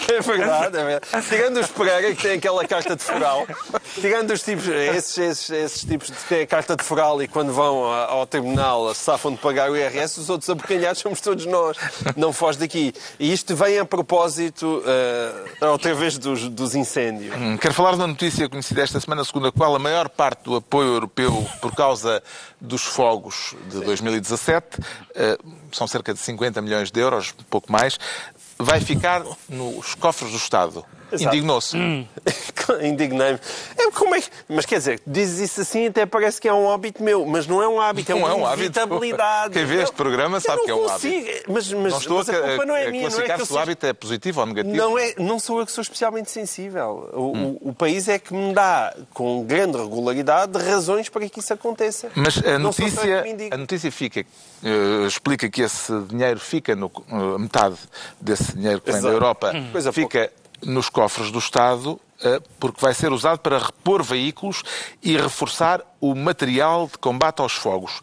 É verdade, é verdade. Tirando os Pereira, que têm aquela carta de foral, tirando os tipos, esses, esses, esses tipos que têm a carta de foral e quando vão ao tribunal safam de pagar o IRS, os outros abocanhados somos todos nós. Não foge daqui. E isto vem a propósito, eh, outra vez, dos, dos incêndios. Hum, Quero falar de uma notícia conhecida esta semana, segundo a qual a maior parte do apoio europeu por causa dos fogos de 2017, eh, são cerca de 50 milhões de euros, pouco mais, vai ficar nos cofres do Estado. Indignou-se. [LAUGHS] Indignei-me. É, como é que... Mas quer dizer, dizes isso assim até parece que é um hábito meu, mas não é um hábito, é Não uma é um hábito. Quem vê este programa eu sabe que é um consigo. Mas, mas, Não estou mas a, a culpa não é a minha, não é que se o seja- hábito é positivo ou negativo. Não, é, não sou eu que sou especialmente sensível. O, Hum. o- o país é que me dá, com grande regularidade, razões para que isso aconteça. Mas a Não sou só eu que me notícia, a notícia fica, eh, explica que esse dinheiro fica, no, eh, metade desse dinheiro que vem da Exato. Europa, Hum. Coisa fica nos cofres do Estado, eh, porque vai ser usado para repor veículos e reforçar o material de combate aos fogos.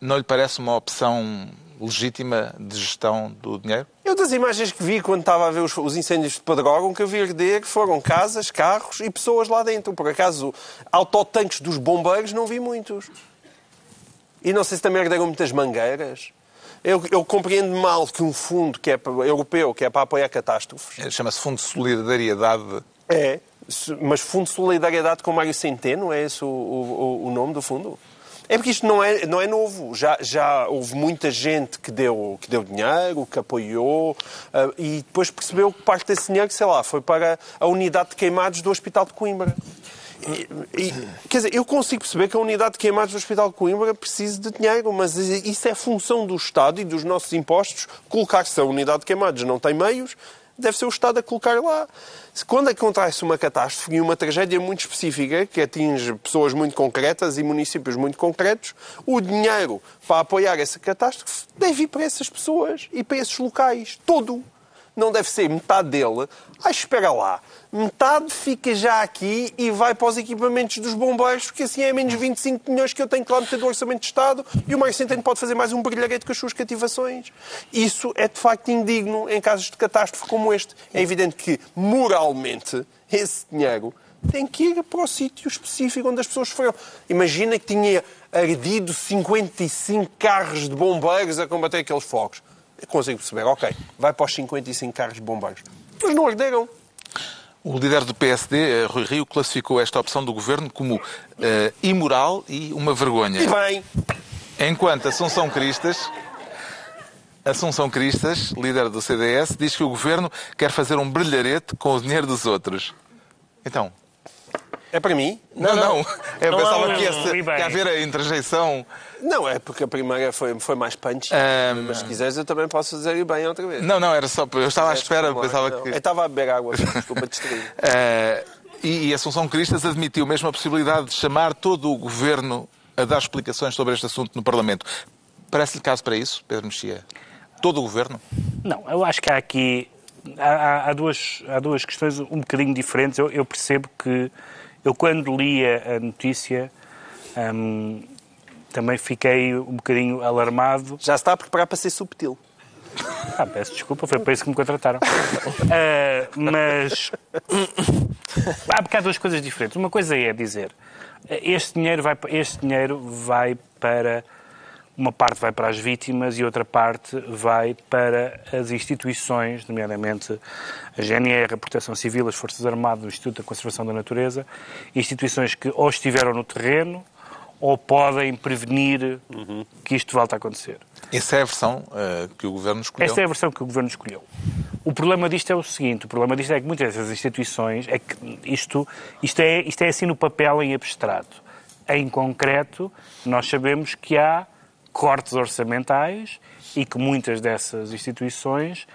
Não lhe parece uma opção legítima de gestão do dinheiro? Eu das imagens que vi quando estava a ver os, os incêndios de Pedrógão, que eu vi arder, foram casas, carros e pessoas lá dentro. Por acaso, autotanques dos bombeiros não vi muitos. E não sei se também arderam muitas mangueiras. Eu, eu compreendo mal que um fundo que é para- europeu, que é para apoiar catástrofes, Eh, Chama-se Fundo de Solidariedade. é, mas Fundo de Solidariedade com Mário Centeno, é esse o, o- o nome do fundo? É porque isto não é, não é novo. Já, já houve muita gente que deu, que deu dinheiro, que apoiou, ah, e depois percebeu que parte desse dinheiro, sei lá, foi para a unidade de queimados do Hospital de Coimbra. E- quer dizer, eu consigo perceber que a unidade de queimados do Hospital de Coimbra precisa de dinheiro, mas isso é função do Estado e dos nossos impostos colocar-se a unidade de queimados não tem meios, deve ser o Estado a colocar lá. Quando acontece uma catástrofe e uma tragédia muito específica, que atinge pessoas muito concretas e municípios muito concretos, o dinheiro para apoiar essa catástrofe deve ir para essas pessoas e para esses locais. Todo não deve ser metade dele. Ah, espera lá. Metade fica já aqui e vai para os equipamentos dos bombeiros, porque assim é menos 25 milhões que eu tenho que lá meter do Orçamento de Estado e o Mário Centeno pode fazer mais um brilharete com as suas cativações. Isso é de facto indigno em casos de catástrofe como este. É evidente que, moralmente, esse dinheiro tem que ir para o sítio específico onde as pessoas foram. Imagina que tinha ardido 55 carros de bombeiros a combater aqueles fogos. Consigo perceber, ok, vai para os 55 carros bombeiros. Mas não arderam. O líder do PSD, eh, Rui Rio, classificou esta opção do governo como eh, imoral e uma vergonha. E bem, Enquanto Assunção Cristas, Assunção Cristas, líder do CDS, diz que o governo quer fazer um brilharete com o dinheiro dos outros. Então, é para mim? não, não. Eu Não pensava é um- que, ia um que ia haver a interjeição. Não, é porque a primeira foi, foi mais punch. Ahm. Mas se quiseres, eu também posso fazer ir bem outra vez. Não, não, era só. Eu estava à espera, lá, pensava não. que. Eu estava a beber água, [LAUGHS] desculpa distrair. Eh, e, e Assunção Cristas admitiu mesmo a possibilidade de chamar todo o governo a dar explicações sobre este assunto no Parlamento. Parece-lhe caso para isso, Pedro Mexia? Todo o governo? Não, eu acho que há aqui há, há- há duas, há duas questões um bocadinho diferentes. Eu, eu percebo que eu quando lia a notícia hum, também fiquei um bocadinho alarmado. Já está a preparar para ser subtil. Ah, peço desculpa, foi para isso que me contrataram. Ah, [LAUGHS] mas há porque há duas coisas diferentes. Uma coisa é dizer este dinheiro vai, este dinheiro vai para uma parte vai para as vítimas e outra parte vai para as instituições, nomeadamente a GNR, a Proteção Civil, as Forças Armadas, o Instituto da Conservação da Natureza, instituições que ou estiveram no terreno ou podem prevenir que isto volte a acontecer. Essa é a versão eh, que o governo escolheu. Esta é a versão que o Governo escolheu. O problema disto é o seguinte, o problema disto é que muitas dessas instituições, é que isto, isto, é, isto é assim no papel em abstrato. Em concreto, nós sabemos que há cortes orçamentais e que muitas dessas instituições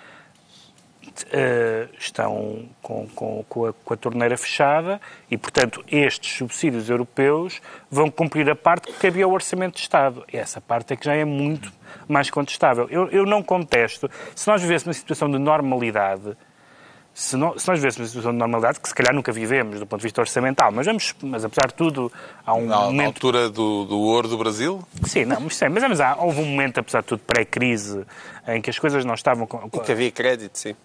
eh, estão com, com- com a, com a torneira fechada e, portanto, estes subsídios europeus vão cumprir a parte que cabia ao Orçamento de Estado. Essa parte é que já é muito mais contestável. Eu, eu não contesto. Se nós vivêssemos uma situação de normalidade, se, nó- se nós vivêssemos uma situação de normalidade, que se calhar nunca vivemos do ponto de vista orçamental, mas, vamos, mas apesar de tudo, há um Na, na momento altura do, do ouro do Brasil? Sim, não, mas, sim, mas, mas há, houve um momento, apesar de tudo, pré-crise, em que as coisas não estavam... Com, com- Que havia crédito, sim.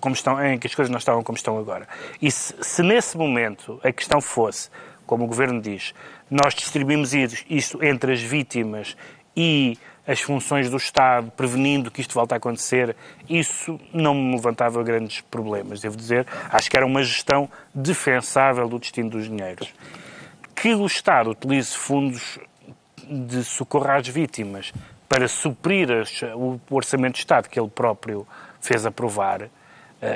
como estão, em que as coisas não estavam como estão agora. E se, se nesse momento a questão fosse, como o Governo diz, nós distribuímos isto entre as vítimas e as funções do Estado, prevenindo que isto volte a acontecer, isso não me levantava grandes problemas, devo dizer. Acho que era uma gestão defensável do destino dos dinheiros. Que o Estado utilize fundos de socorro às vítimas para suprir as, o orçamento de Estado que ele próprio fez aprovar uh,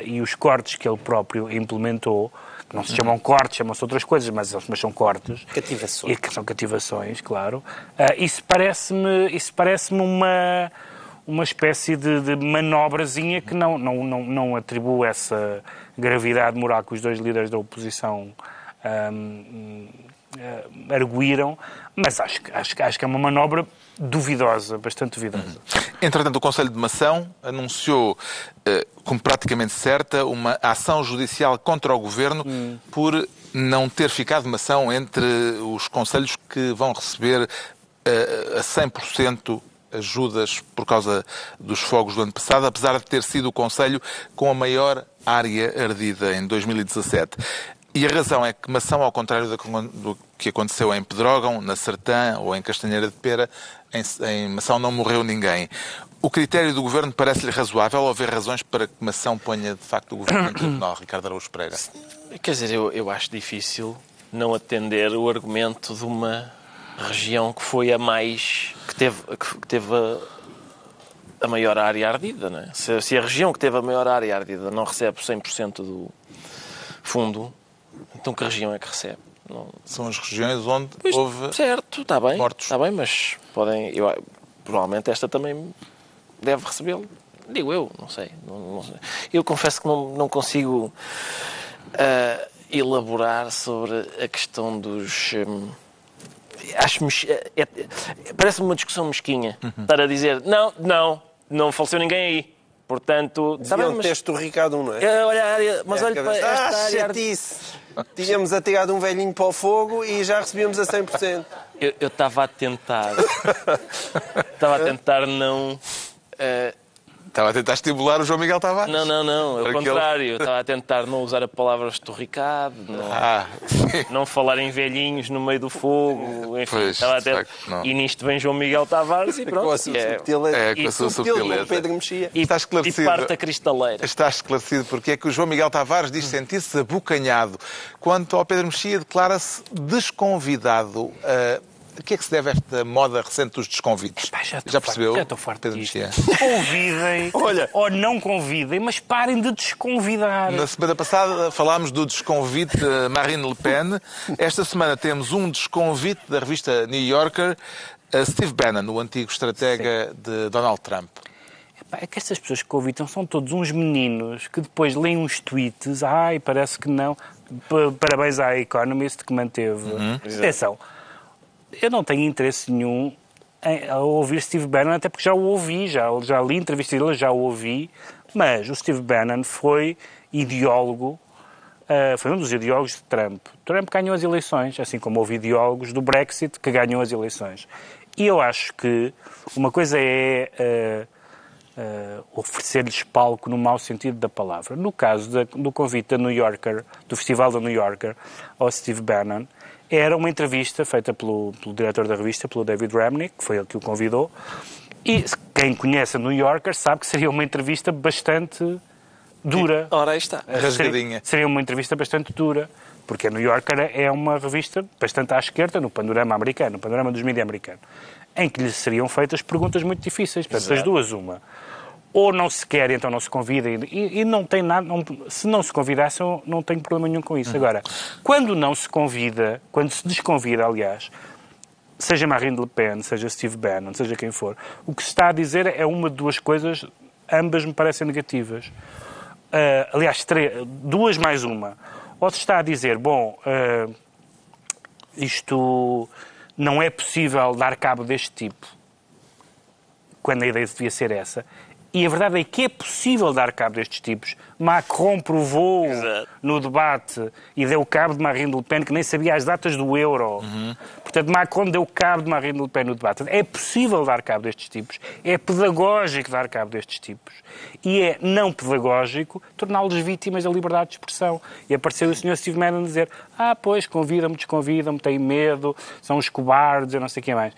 e os cortes que ele próprio implementou, não se chamam cortes, chamam-se outras coisas, mas, mas são cortes. Cativações. E que são cativações, claro. Uh, isso parece-me isso parece uma, uma espécie de, de manobrazinha que não, não, não, não atribui essa gravidade moral que os dois líderes da oposição um, uh, arguíram, mas acho, acho, acho que é uma manobra duvidosa, bastante duvidosa. Entretanto, o Conselho de Mação anunciou, uh, como praticamente certa, uma ação judicial contra o Governo hum. por não ter ficado mação entre os conselhos que vão receber uh, a 100% ajudas por causa dos fogos do ano passado, apesar de ter sido o Conselho com a maior área ardida em 2017. E a razão é que Mação, ao contrário do que aconteceu em Pedrógão, na Sertã ou em Castanheira de Pera, em, em Mação não morreu ninguém. O critério do Governo parece-lhe razoável ou haver razões para que Mação ponha, de facto, o Governo em tribunal, [COUGHS] Ricardo Araújo Pereira? Quer dizer, eu, eu acho difícil não atender o argumento de uma região que foi a mais... que teve, que teve a, a maior área ardida, não é? Se, se, a região que teve a maior área ardida não recebe 100% do fundo, então que região é que recebe? Não... São as regiões onde pois, houve certo, está bem, mortos. Está bem, mas podem. Eu, provavelmente esta também deve recebê-lo. Digo eu, não sei, não, não sei. Eu confesso que não, não consigo uh, elaborar sobre a questão dos. Um, acho é, é, parece-me uma discussão mesquinha uhum. estar a dizer não, não, não faleceu ninguém aí. Portanto, Deviam tá mas... teste o Ricardo, não é? é olha, mas é, olha para esta ah, área... Chatice. Tínhamos atirado um velhinho para o fogo e já recebíamos a 100%. Eu estava a tentar... [LAUGHS] Estava a tentar não... Uh, Estava a tentar estimular o João Miguel Tavares. Não, não, não. É o contrário. Estava a tentar não usar a palavra estorricado, não, ah, [LAUGHS] não falar em velhinhos no meio do fogo. Enfim, pois, estava a tentar... E nisto vem João Miguel Tavares e pronto. Com a sua é, subtileza. É, com a sua subtileza. Pedro Mexia. E, está esclarecido. E parte a cristaleira. Está esclarecido porque é que o João Miguel Tavares diz sentir-se abocanhado. Quanto ao Pedro Mexia, declara-se desconvidado. Uh, a que é que se deve esta moda recente dos desconvites? Epá, já, já percebeu? Já estou farto Pedro disto. [LAUGHS] Convidem Olha, ou não convidem, mas parem de desconvidar. Na semana passada falámos do desconvite de Marine Le Pen. Esta semana temos um desconvite da revista New Yorker, Steve Bannon, o antigo estratega Sim. de Donald Trump. É que estas pessoas que convidam são todos uns meninos que depois leem uns tweets, ai, parece que não. Parabéns à Economist que manteve. Uhum. Atenção, eu não tenho interesse nenhum em, ouvir Steve Bannon, até porque já o ouvi, já, já li entrevista dele, já o ouvi, mas o Steve Bannon foi ideólogo, uh, foi um dos ideólogos de Trump. Trump ganhou as eleições, assim como houve ideólogos do Brexit que ganham as eleições. E eu acho que uma coisa é uh, uh, oferecer-lhes palco no mau sentido da palavra. No caso da, do convite da New Yorker, do Festival da New Yorker, ao Steve Bannon, era uma entrevista feita pelo, pelo diretor da revista, pelo David Remnick, que foi ele que o convidou, e quem conhece a New Yorker sabe que seria uma entrevista bastante dura. Ora, aí está. Rasgadinha. Seria, seria uma entrevista bastante dura, porque a New Yorker é uma revista bastante à esquerda no panorama americano, no panorama dos mídias americanos, em que lhe seriam feitas perguntas muito difíceis. Portanto, as duas, uma ou não se quer, então não se convida, e, e não tem nada, não, se não se convidasse, eu não tenho problema nenhum com isso. Uhum. Agora, quando não se convida, quando se desconvida, aliás, seja Marine Le Pen, seja Steve Bannon, seja quem for, o que se está a dizer é uma de duas coisas, ambas me parecem negativas. Uh, aliás, três, duas mais uma. Ou se está a dizer, bom, uh, isto não é possível dar cabo deste tipo, quando a ideia devia ser essa, E a verdade é que é possível dar cabo destes tipos. Macron provou Exato. no debate e deu cabo de Marine Le Pen, que nem sabia as datas do euro. Portanto, Macron deu cabo de Marine Le Pen no debate. É possível dar cabo destes tipos. É pedagógico dar cabo destes tipos. E é não pedagógico torná-los vítimas da liberdade de expressão. E apareceu o Sr. Steve Bannon a dizer ah, pois, convidam-me, desconvidam-me, têm medo, são os cobardes, eu não sei o que mais.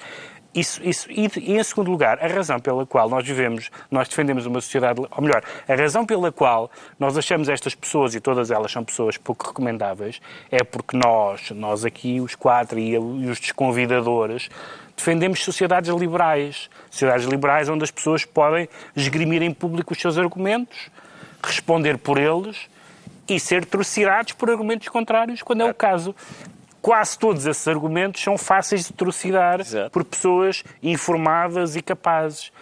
Isso, isso, e, em segundo lugar, a razão pela qual nós vivemos, nós defendemos uma sociedade, ou melhor, a razão pela qual nós achamos estas pessoas, e todas elas são pessoas pouco recomendáveis, é porque nós, nós aqui, os quatro e, os desconvidadores, defendemos sociedades liberais. Sociedades liberais onde as pessoas podem esgrimir em público os seus argumentos, responder por eles e ser trucidados por argumentos contrários, quando é o caso quase todos esses argumentos são fáceis de trucidar Exato. por pessoas informadas e capazes.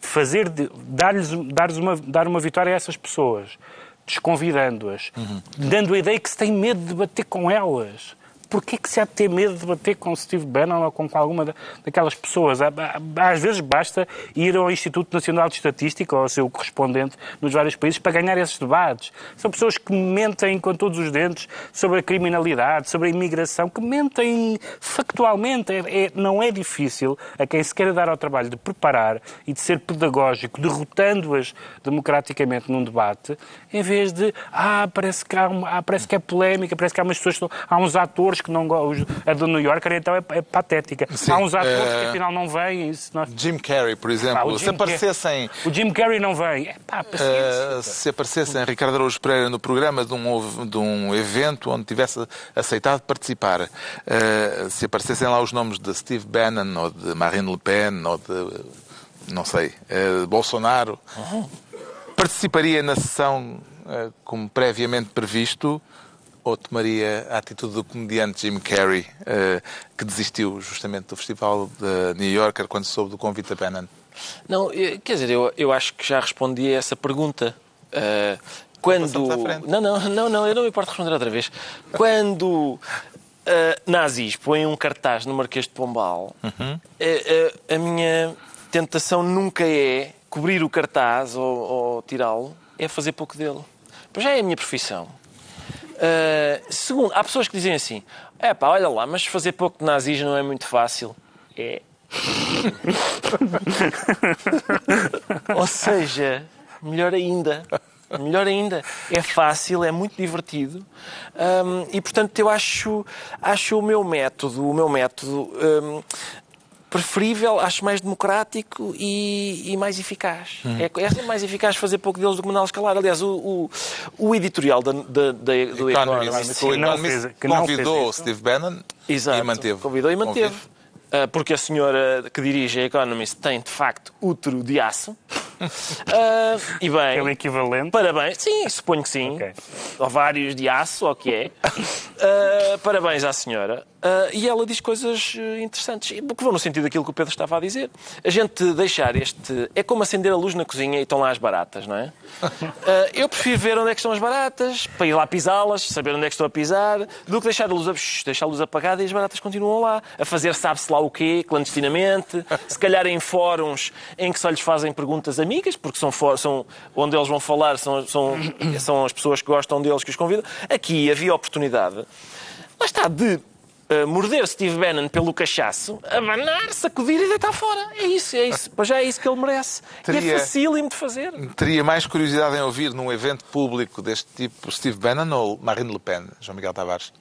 Fazer, de- dar-lhes, dar-lhes uma, dar uma vitória a essas pessoas, desconvidando-as, dando a ideia que se tem medo de bater com elas. Porquê que se há de ter medo de bater com Steve Bannon ou com alguma da- daquelas pessoas? Às vezes basta ir ao Instituto Nacional de Estatística ou ao seu correspondente nos vários países para ganhar esses debates. São pessoas que mentem com todos os dentes sobre a criminalidade, sobre a imigração, que mentem factualmente. É- é- não é difícil a quem se queira dar ao trabalho de preparar e de ser pedagógico, derrotando-as democraticamente num debate, em vez de, ah, parece que, há uma- ah, parece que é polémica, parece que há umas pessoas, há uns atores que não gostam, a do New Yorker então é, é patética. Sim, há uns atores eh, que afinal não vêm. se nós- Jim Carrey, por exemplo, o se Jim aparecessem. Carrey- O Jim Carrey não vem. É pá, paciência. Uh, se aparecessem Ricardo Araújo Pereira no programa de um, de um evento onde tivesse aceitado participar, uh, se aparecessem lá os nomes de Steve Bannon ou de Marine Le Pen ou de, não sei, uh, Bolsonaro, participaria na sessão como previamente previsto ou tomaria a atitude do comediante Jim Carrey, uh, que desistiu justamente do Festival de New Yorker quando soube do convite a Bannon? Não, eh, quer dizer, eu, eu acho que já respondi a essa pergunta. Ah, quando. Não, não, não, não, eu não me importo responder outra vez. Quando nazis põem um cartaz no Marquês de Pombal, Uhum. eh, eh, a minha tentação nunca é cobrir o cartaz ou, ou tirá-lo, é fazer pouco dele. Pois já é a minha profissão. Ah, segundo, há pessoas que dizem assim: é pá, olha lá, mas fazer pouco de nazis não é muito fácil. É. [LAUGHS] Ou seja, melhor ainda. Melhor ainda. É fácil, é muito divertido. Hum, e, portanto, eu acho, acho o meu método, o meu método hum, preferível, acho mais democrático e, e mais eficaz. É, é sempre mais eficaz fazer pouco deles do que mandá-los calar. Aliás, o, o, o editorial da, da, da- do Economist... Que não Economist fez- que não fez convidou isso. Steve Bannon Exato. e manteve. Convidou e manteve. Convite. Ah, porque a senhora que dirige a Economist tem, de facto, útero de aço. Ah, e bem, É o equivalente. parabéns. Sim, suponho que sim. Ok. Ovários de aço, ou o que é. Ah, parabéns à senhora. Ah, e ela diz coisas eh, interessantes, que vão no sentido daquilo que o Pedro estava a dizer. A gente deixar este... É como acender a luz na cozinha e estão lá as baratas, não é? [LAUGHS] Eu prefiro ver onde é que estão as baratas, para ir lá pisá-las, saber onde é que estou a pisar, do que deixar a luz, a... Deixar a luz apagada e as baratas continuam lá, a fazer sabe-se lá o quê, clandestinamente, se calhar em fóruns em que só lhes fazem perguntas amigas, porque são, são onde eles vão falar, são, são, são as pessoas que gostam deles que os convidam. Aqui havia oportunidade, lá está, de eh, morder Steve Bannon pelo cachaço, abanar, sacudir e deitar fora. É isso, é isso. Pois já é isso que ele merece. E Teria- é facílimo de fazer. Teria mais curiosidade em ouvir num evento público deste tipo Steve Bannon ou Marine Le Pen, João Miguel Tavares?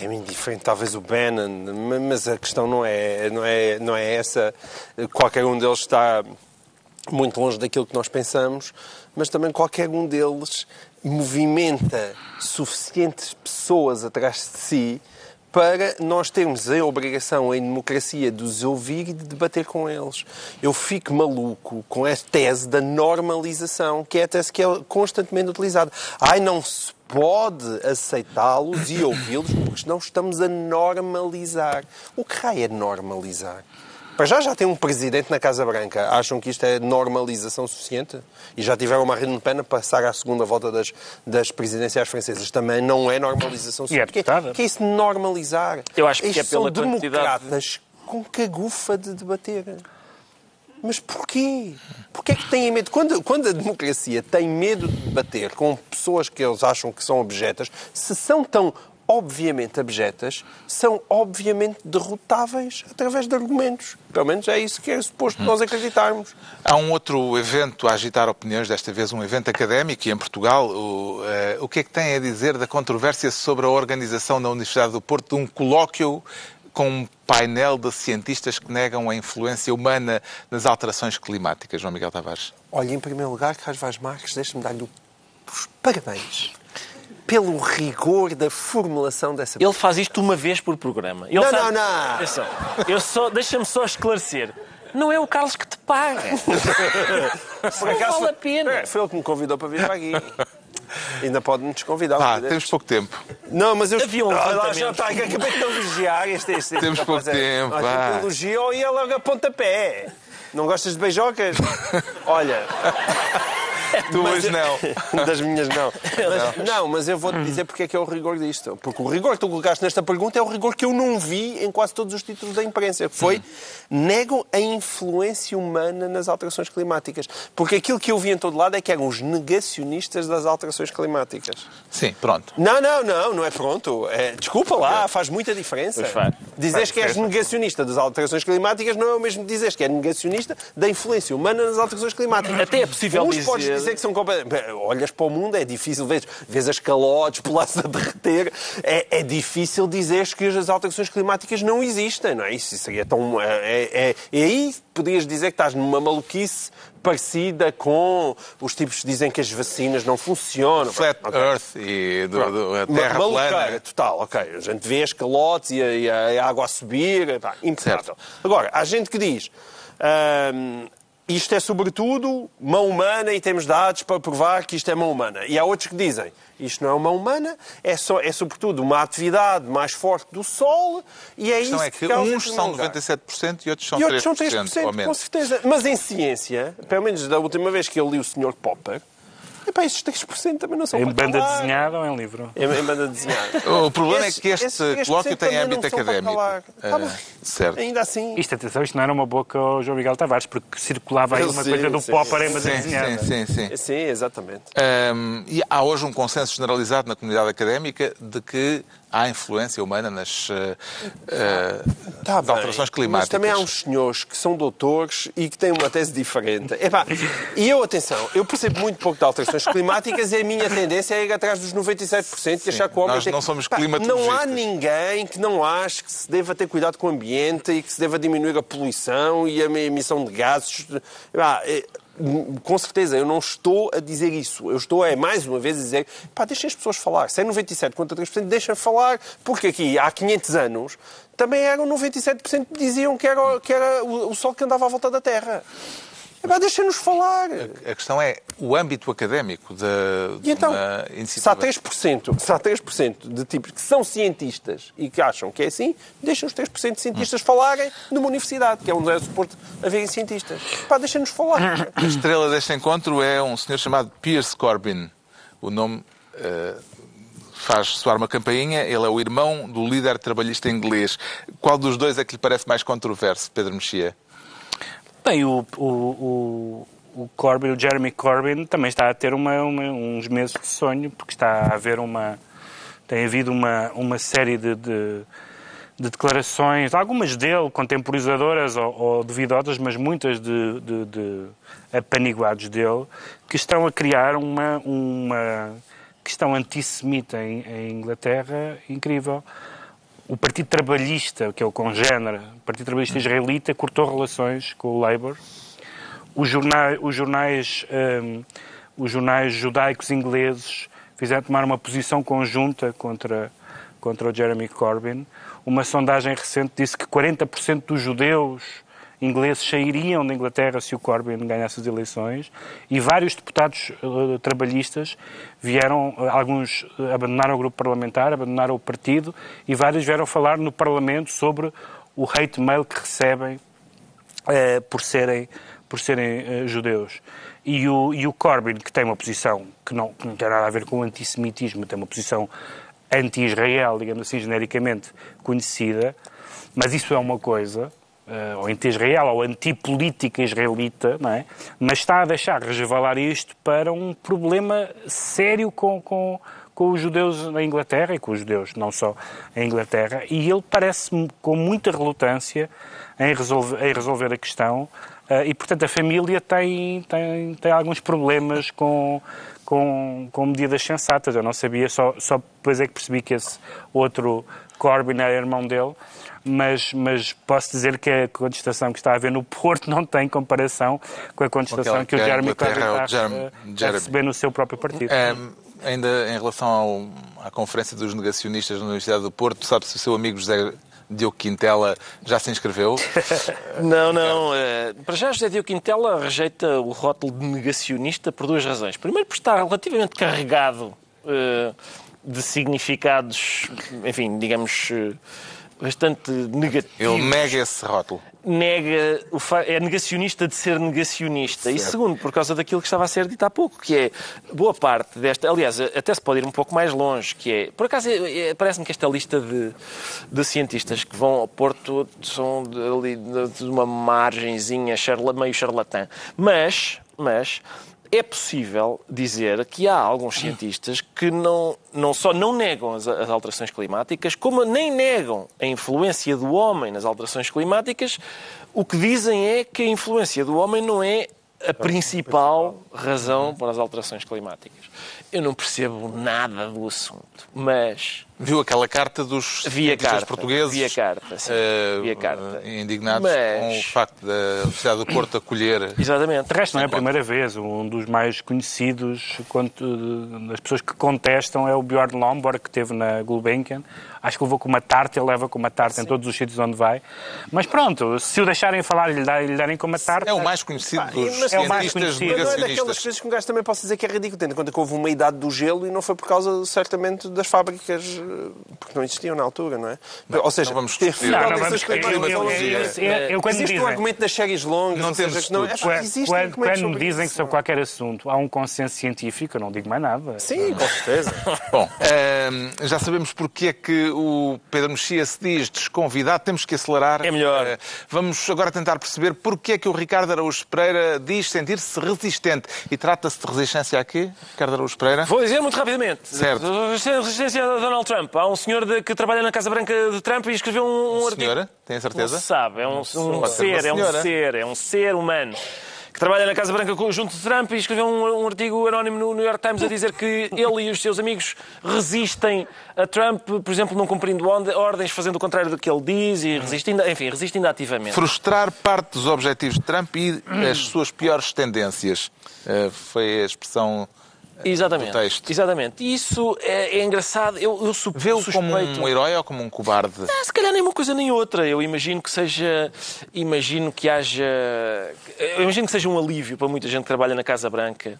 É indiferente, talvez o Bannon, ma- mas a questão não é, não, é, não é essa. Qualquer um deles está muito longe daquilo que nós pensamos, mas também qualquer um deles movimenta suficientes pessoas atrás de si para nós termos a obrigação em democracia de os ouvir e de debater com eles. Eu fico maluco com a tese da normalização, que é a tese que é constantemente utilizada. Ai, não se pode aceitá-los e ouvi-los porque senão estamos a normalizar. O que raio é normalizar? Para já já tem um presidente na Casa Branca. Acham que isto é normalização suficiente? E já tiveram Marine Le Pen a passar à segunda volta das, das presidenciais francesas. Também não é normalização E é suficiente. que, deputada. que é isso de normalizar? Eu acho que Isto é pela são quantidade- democratas com cagufa de debater. Mas porquê? Porquê é que têm medo? Quando, quando a democracia tem medo de debater com pessoas que eles acham que são objetas, se são tão obviamente abjetas, são obviamente derrotáveis através de argumentos. Pelo menos é isso que é suposto nós acreditarmos. Há um outro evento a agitar opiniões, desta vez um evento académico, e em Portugal, o, eh, o que é que tem a dizer da controvérsia sobre a organização na Universidade do Porto de um colóquio com um painel de cientistas que negam a influência humana nas alterações climáticas, João Miguel Tavares? Olha, em primeiro lugar, Carlos Vaz Marques, deixa-me dar-lhe os parabéns pelo rigor da formulação dessa Ele faz isto uma vez por programa. Ele Não, sabe- não, não. Atenção, Eu só, deixa-me só esclarecer. Não é o Carlos que te paga. [LAUGHS] Por Não vale foi, a pena. É, foi ele que me convidou para vir para aqui. Ainda pode-me desconvidar. Dia temos pouco tempo. Não, mas eu... Havia um Ah, já está, que acabei de elogiar este, este, este Temos pouco. É- tempo, Ah, vá. tipo, elogio e ele logo a pontapé. Não gostas de beijocas? Olha, [LAUGHS] Tu Mas hoje eu- não. [LAUGHS] Das minhas não. Mas, não, mas eu vou-te dizer porque é que é o rigor disto. Porque o rigor que tu colocaste nesta pergunta é o rigor que eu não vi em quase todos os títulos da imprensa. que Foi negam a influência humana nas alterações climáticas. Porque aquilo que eu vi em todo lado é que eram os negacionistas das alterações climáticas. Sim, pronto. Não, não, não, não é pronto. É, desculpa lá, faz muita diferença. Faz. Dizeres que és negacionista das alterações climáticas não é o mesmo que dizeres que é negacionista da influência humana nas alterações climáticas. Até é possível Uns dizer que são completamente... Olhas para o mundo, é difícil, vês, vês as calotes, polares a derreter, é, é difícil dizeres que as alterações climáticas não existem, não é? Isso seria tão... É, é, é aí podias dizer que estás numa maluquice parecida com os tipos que dizem que as vacinas não funcionam. Flat Ok. Earth e do, do- a Terra maluqueira plana. total, ok. A gente vê as calotes e a, e a- água a subir, pá, impecável. Agora, há gente que diz isto é sobretudo mão humana e temos dados para provar que isto é mão humana. E há outros que dizem isto não é uma humana, é, só, é sobretudo uma atividade mais forte do Sol e é isso é que uns são lugar. 97% e outros são E outros 3%. são ou 3%, com menos. certeza. Mas em ciência, pelo menos da última vez que eu li o Sr. Popper, epá, estes 3% também não são Em banda calar. desenhada ou em livro? Em, em banda desenhada. [LAUGHS] O problema Esses- é que este esses 3% colóquio tem âmbito académico. bem. certo. Ainda assim. Isto, atenção, isto não era uma boca ao João Miguel Tavares, porque circulava aí uma sei, coisa do sim, Popper em sim, banda Sim, desenhada. sim, sim, sim. Sim, exatamente. Hum, e há hoje um consenso generalizado na comunidade académica de que há influência humana nas, eh, eh, Tá bem, alterações climáticas. Mas também há uns senhores que são doutores e que têm uma tese diferente. Epá, e eu, atenção, eu percebo muito pouco de alterações climáticas e a minha tendência é ir atrás dos 97% e achar que o homem nós tem... não somos Pá, Não há ninguém que não ache que se deva ter cuidado com o ambiente e que se deva diminuir a poluição e a emissão de gases. Epá, é, com certeza, eu não estou a dizer isso. Eu estou, é mais uma vez, a dizer pá, deixem as pessoas falar. Se é 97 contra 3%, deixem falar. Porque aqui, há 500 anos, também eram 97% que diziam que era, que era o, o Sol que andava à volta da Terra. Epá, deixem-nos falar. A questão é o âmbito académico de, de E então, se há iniciativa. 3%, se há 3% de tipos que são cientistas e que acham que é assim, deixem os 3% de cientistas falarem numa universidade, que é onde é suporte haverem cientistas. Pá, deixem-nos falar. A estrela deste encontro é um senhor chamado Piers Corbyn. O nome eh, faz soar uma campainha. Ele é o irmão do líder trabalhista inglês. Qual dos dois é que lhe parece mais controverso, Pedro Mexia? Bem, o, o, o, o Corbyn, o Jeremy Corbyn, também está a ter uma, uma- uns meses de sonho, porque está a haver uma. Tem havido uma, uma série de, de, de declarações, algumas dele contemporizadoras ou, ou duvidosas, mas muitas de, de, de apaniguados dele, que estão a criar uma, uma questão antissemita em, em Inglaterra incrível. O Partido Trabalhista, que é o congénere, o Partido Trabalhista Israelita, cortou relações com o Labour. Os jornais, os jornais, hum, os jornais judaicos ingleses fizeram tomar uma posição conjunta contra, contra o Jeremy Corbyn. Uma sondagem recente disse que 40% dos judeus ingleses sairiam da Inglaterra se o Corbyn ganhasse as eleições e vários deputados eh, trabalhistas vieram, eh, alguns eh, abandonaram o grupo parlamentar, abandonaram o partido e vários vieram falar no Parlamento sobre o hate mail que recebem eh, por serem, por serem eh, judeus. E o, e o Corbyn, que tem uma posição que não, que não tem nada a ver com o antissemitismo, tem uma posição anti-Israel, digamos assim, genericamente conhecida, mas isso é uma coisa, uh, ou anti-Israel, ou antipolítica israelita, não é? mas está a deixar resvalar isto para um problema sério com, com, com os judeus na Inglaterra e com os judeus não só em Inglaterra, e ele parece com muita relutância em resolver, em resolver a questão. Uh, e, portanto, a família tem, tem, tem alguns problemas com, com, com medidas sensatas. Eu não sabia, só, só depois é que percebi que esse outro Corbyn era irmão dele, mas, mas posso dizer que a contestação que está a haver no Porto não tem comparação com a contestação que o Jeremy Corbyn está a, a receber no seu próprio partido. É, ainda em relação ao, à conferência dos negacionistas na Universidade do Porto, sabe se o seu amigo José Diogo Quintela já se inscreveu? [LAUGHS] não, não. É, para já, José Diogo Quintela rejeita o rótulo de negacionista por duas razões. Primeiro, por estar relativamente carregado uh, de significados, enfim, digamos, uh, bastante negativos. Ele nega esse rótulo nega, é negacionista de ser negacionista. Certo. E segundo, por causa daquilo que estava a ser dito há pouco, que é boa parte desta. Aliás, até se pode ir um pouco mais longe, que é. Por acaso, é, é, parece-me que esta lista de, de, cientistas que vão ao Porto são de, ali, de uma margenzinha charla, meio charlatã. Mas, mas é possível dizer que há alguns cientistas que não, não só não negam as, as, alterações climáticas, como nem negam a influência do homem nas alterações climáticas. O que dizem é que a influência do homem não é a principal razão para as alterações climáticas. Eu não percebo nada do assunto, mas Viu aquela carta dos via carta, portugueses via carta, sim, uh, via carta. indignados Mas... com o facto da Universidade do Porto acolher... Exatamente. De resto, não é a primeira vez. Um dos mais conhecidos das pessoas que contestam é o Bjorn Lomborg, que esteve na Gulbenkian. Acho que levou com uma tarta, ele leva com uma tarta sim. em todos os sítios onde vai. Mas pronto, se o deixarem falar e lhe, lhe darem com uma tarta... É o mais conhecido dos é o mais conhecido. Mas não é daquelas coisas que um gajo também possa dizer que é ridículo, tendo em conta que houve uma idade do gelo e não foi por causa, certamente, das fábricas porque não existiam na altura, não é? Não, Ou seja, não vamos discutir. Não, não vamos eu, quando Existe um argumento das séries longas. Não temos seja, não, é, Quando, quando me dizem que sobre qualquer assunto há um consenso científico, eu não digo mais nada. Sim, com certeza. [LAUGHS] Bom, ehm, já sabemos porque é que o Pedro Mexia se diz desconvidado. Temos que acelerar. É melhor. Eh, vamos agora tentar perceber porque é que o Ricardo Araújo Pereira diz sentir-se resistente. E trata-se de resistência aqui, Ricardo Araújo Pereira? Vou dizer muito rapidamente. Certo. Resistência a Donald Trump. Há um um senhor de, que trabalha na Casa Branca de Trump e escreveu um, um artigo. Senhora? Tem certeza? Não se sabe. É um, um ser, é um ser, é um ser humano que trabalha na Casa Branca junto de Trump e escreveu um, um, artigo anónimo no New York Times a dizer que ele e os seus amigos resistem a Trump, por exemplo, não cumprindo ordens, fazendo o contrário do que ele diz e resistindo, enfim, resistindo ativamente. Frustrar parte dos objetivos de Trump e as suas piores tendências. Uh, foi a expressão Exatamente. do texto. Exatamente. Isso é, é engraçado. Eu, eu su Vê-o como um herói ou como um cobarde? Não, se calhar nem uma coisa nem outra. Eu imagino que seja. Imagino que haja. Eu imagino que seja um alívio para muita gente que trabalha na Casa Branca.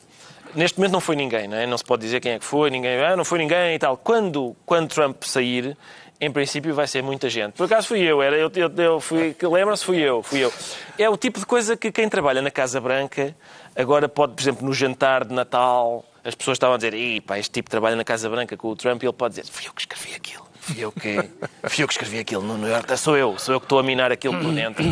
Neste momento não foi ninguém, não é? Não se pode dizer quem é que foi, ninguém. Ah, não foi ninguém e tal. Quando, quando Trump sair, em princípio vai ser muita gente. Por acaso fui eu, era eu, eu, eu fui, lembra-se, fui eu, fui eu. É o tipo de coisa que quem trabalha na Casa Branca agora pode, por exemplo, no jantar de Natal, as pessoas estavam a dizer, pá, este tipo trabalha na Casa Branca com o Trump, e ele pode dizer, fui eu que escrevi aquilo. Fui eu que, [LAUGHS] fui eu que escrevi aquilo no New York. Sou eu, sou eu que estou a minar aquilo por dentro.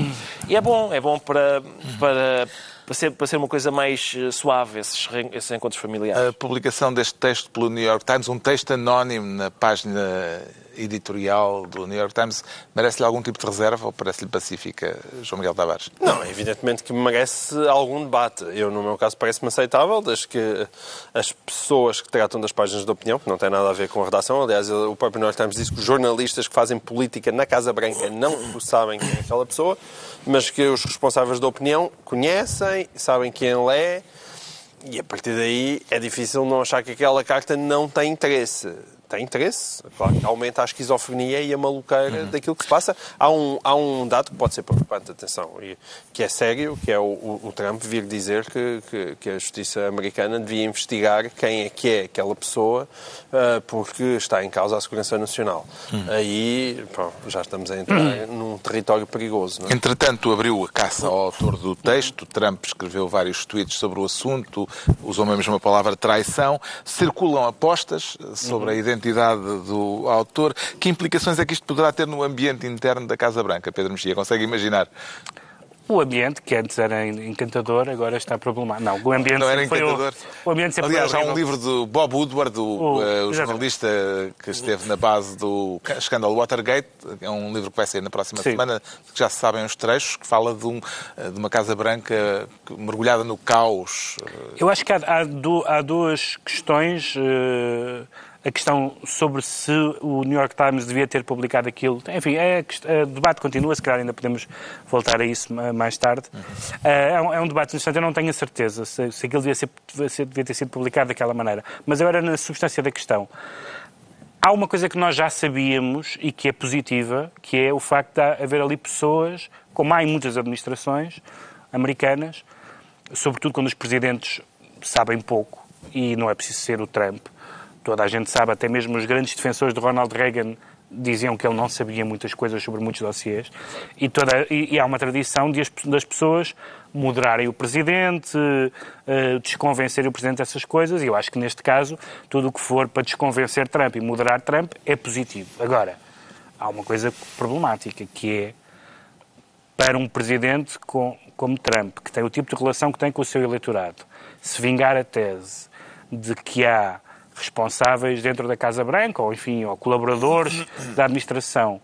E é bom, é bom para, para, para, ser, para ser uma coisa mais eh, suave, esses, esses encontros familiares. A publicação deste texto pelo New York Times, um texto anónimo na página editorial do New York Times merece-lhe algum tipo de reserva ou parece-lhe pacífica, João Miguel Tavares? Não, evidentemente que merece algum debate. Eu, no meu caso, parece-me aceitável, desde que as pessoas que tratam das páginas de opinião, que não tem nada a ver com a redação, aliás, o próprio New York Times diz que os jornalistas que fazem política na Casa Branca não sabem quem é aquela pessoa, mas que os responsáveis da opinião conhecem, sabem quem ele é, e a partir daí é difícil não achar que aquela carta não tem interesse tem interesse. Claro, aumenta a esquizofrenia e a maluqueira uhum. daquilo que se passa. Há um, há um dado que pode ser preocupante, atenção, e, que é sério, que é o, o, o Trump vir dizer que, que, que, a justiça americana devia investigar quem é que é aquela pessoa uh, porque está em causa a segurança nacional. Uhum. Aí já estamos a entrar uhum. num território perigoso. É? Entretanto, abriu a caça ao autor do texto. Trump escreveu vários tweets sobre o assunto, usou mesmo a palavra traição. Circulam apostas sobre a identidade identidade do autor. Que implicações é que isto poderá ter no ambiente interno da Casa Branca, Pedro Mexia? Consegue imaginar? O ambiente, que antes era encantador, agora está problemático. Não, o ambiente Não era encantador. o, o ambiente sempre Aliás, há um livro do Bob Woodward, o, O- eh, o exatamente. jornalista que esteve na base do escândalo Watergate. É um livro que vai sair na próxima Sim. semana, que já se sabem os trechos, que fala de, um, eh, de uma Casa Branca mergulhada no caos. Eh, Eu acho que há, há há duas questões. eh, a questão sobre se o New York Times devia ter publicado aquilo. Enfim, é, o debate continua, se calhar ainda podemos voltar a isso ma- mais tarde. Eh, é, um, é um debate interessante, eu não tenho a certeza se, se aquilo devia ser- devia ter sido publicado daquela maneira. Mas agora, na substância da questão, há uma coisa que nós já sabíamos e que é positiva, que é o facto de haver ali pessoas, como há em muitas administrações americanas, sobretudo quando os presidentes sabem pouco, e não é preciso ser o Trump, toda a gente sabe, até mesmo os grandes defensores de Ronald Reagan diziam que ele não sabia muitas coisas sobre muitos dossiês, e, toda, e, e há uma tradição de as, das pessoas moderarem o presidente, eh, desconvencerem o presidente dessas coisas, e eu acho que neste caso, tudo o que for para desconvencer Trump e moderar Trump é positivo. Agora, há uma coisa problemática, que é para um presidente com, como Trump, que tem o tipo de relação que tem com o seu eleitorado, se vingar a tese de que há responsáveis dentro da Casa Branca, ou enfim, ou colaboradores da administração,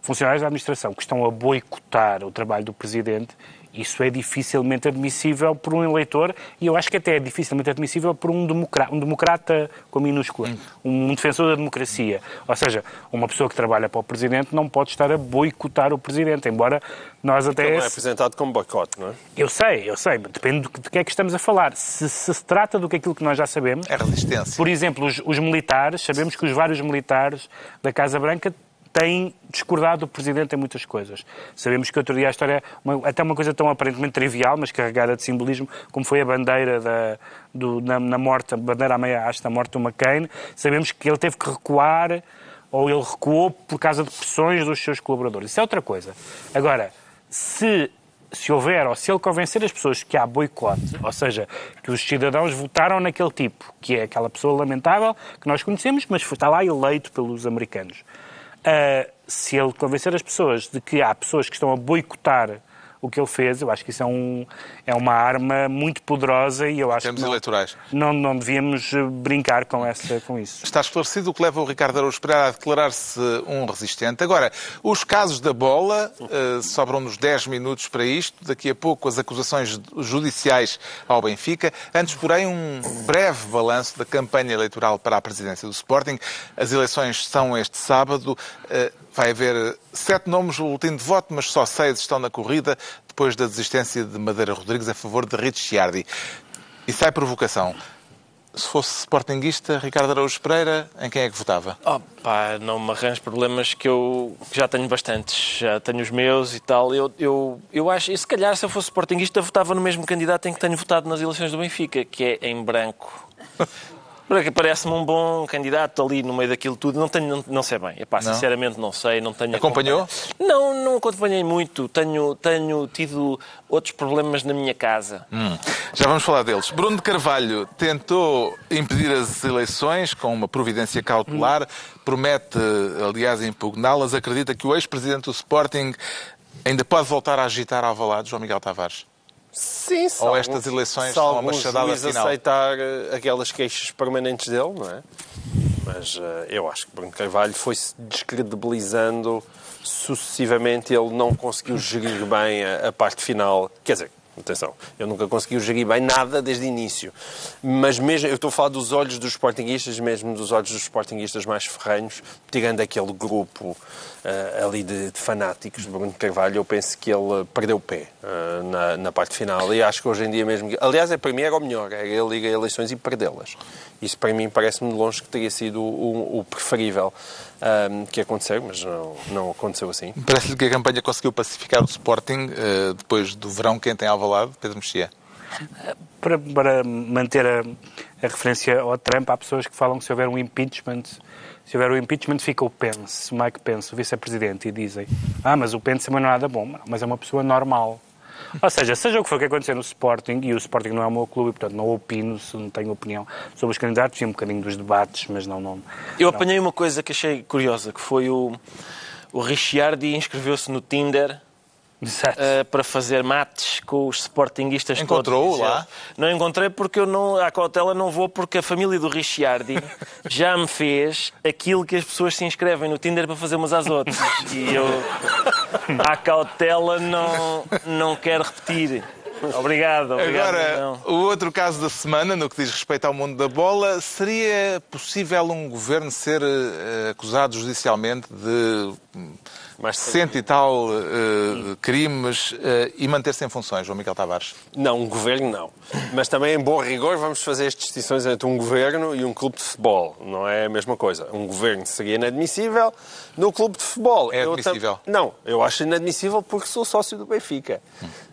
funcionários da administração, que estão a boicotar o trabalho do presidente, isso é dificilmente admissível por um eleitor e eu acho que até é dificilmente admissível por um democrata, um democrata com minúscula, um defensor da democracia. Ou seja, uma pessoa que trabalha para o presidente não pode estar a boicotar o presidente, embora nós até... Ele não é apresentado como boicote, não é? Eu sei, eu sei, mas depende do que, é que estamos a falar. Se, se se trata do que aquilo que nós já sabemos, É resistência. por exemplo, os, os militares, sabemos que os vários militares da Casa Branca têm discordado do Presidente em muitas coisas. Sabemos que outro dia a história, uma- até uma coisa tão aparentemente trivial, mas carregada de simbolismo, como foi a bandeira da, do- na, na morte, a bandeira à meia haste da morte do McCain, sabemos que ele teve que recuar, ou ele recuou por causa de pressões dos seus colaboradores. Isso é outra coisa. Agora, se se houver, ou se ele convencer as pessoas que há boicote, ou seja, que os cidadãos votaram naquele tipo, que é aquela pessoa lamentável que nós conhecemos, mas está lá eleito pelos americanos. Se ele convencer as pessoas de que há pessoas que estão a boicotar o que ele fez, eu acho que isso é, um, é uma arma muito poderosa e eu acho termos que não, eleitorais. não, não devíamos eh, brincar com, essa, com isso. Está esclarecido o que leva o Ricardo Araújo Pereira a declarar-se um resistente. Agora, os casos da bola, eh, sobram-nos 10 minutos para isto. Daqui a pouco as acusações judiciais ao Benfica. Antes, porém, um breve balanço da campanha eleitoral para a presidência do Sporting. As eleições são este sábado. Eh, vai haver sete nomes no boletim de voto, mas só seis estão na corrida, depois da desistência de Madeira Rodrigues a favor de Rich Chiardi. E sai provocação. Se fosse sportinguista, Ricardo Araújo Pereira, em quem é que votava? Oh, pá, não me arranjo problemas que eu já tenho bastantes. Já tenho os meus e tal. Eu, eu, eu acho, e se calhar, se eu fosse sportinguista, votava no mesmo candidato em que tenho votado nas eleições do Benfica, que é em branco. [LAUGHS] Parece-me um bom candidato ali no meio daquilo tudo. Não, tenho, não, não sei bem. Epá, Não? sinceramente, não sei. Não tenho Acompanhou? Não, não acompanhei muito. Tenho, tenho tido outros problemas na minha casa. Hum. Já vamos falar deles. Bruno de Carvalho tentou impedir as eleições com uma providência cautelar, promete, aliás, impugná-las, acredita que o ex-presidente do Sporting ainda pode voltar a agitar Alvalade, João Miguel Tavares. Sim, Ou algum- estas eleições são uma machadada juiz final? aceitar eh, aquelas queixas permanentes dele, não é? Mas eh, eu acho que Bruno Carvalho foi-se descredibilizando sucessivamente. Ele não conseguiu gerir bem a, a parte final. Quer dizer, atenção, eu nunca consegui gerir bem nada desde o início. Mas mesmo, eu estou a falar dos olhos dos sportinguistas, mesmo dos olhos dos sportinguistas mais ferrenhos, tirando aquele grupo eh, ali de, de fanáticos de Bruno Carvalho, eu penso que ele perdeu o pé eh, na, na parte final. E acho que hoje em dia mesmo... Aliás, é, para mim era o melhor, era ele ir a eleições e perdê-las. Isso para mim parece-me de longe que teria sido o, o preferível ahm, que aconteceu, mas não, não aconteceu assim. Parece-lhe que a campanha conseguiu pacificar o Sporting eh, depois do verão quente em Alvalade, Pedro Mexia. Para, para manter a, a referência ao Trump, há pessoas que falam que se houver um impeachment, se houver um impeachment fica o Pence, o Mike Pence, o vice-presidente, e dizem ah, mas o Pence também não é nada bom, mas é uma pessoa normal. Ou seja, seja o que for que acontecer no Sporting, e o Sporting não é o meu clube, e, portanto não opino, se não tenho opinião sobre os candidatos, e um bocadinho dos debates, mas não... não Eu apanhei uma coisa que achei curiosa, que foi o, o Ricciardi inscreveu-se no Tinder uh, para fazer mates com os sportinguistas Encontrou todos. lá? Não encontrei porque eu não, à cautela não vou, porque a família do Ricciardi [LAUGHS] já me fez aquilo que as pessoas se inscrevem no Tinder para fazer umas às outras. E eu, [LAUGHS] à cautela, não, não quero repetir. Obrigado, obrigado. Agora, o outro caso da semana, no que diz respeito ao mundo da bola, seria possível um governo ser eh, acusado judicialmente de cento e tal eh, crimes eh, e manter-se em funções, João Miguel Tavares? Não, um governo não. Mas também, em bom rigor, vamos fazer as distinções entre um governo e um clube de futebol. Não é a mesma coisa. Um governo seria inadmissível. No clube de futebol... É eu admissível? Não, eu acho inadmissível porque sou sócio do Benfica.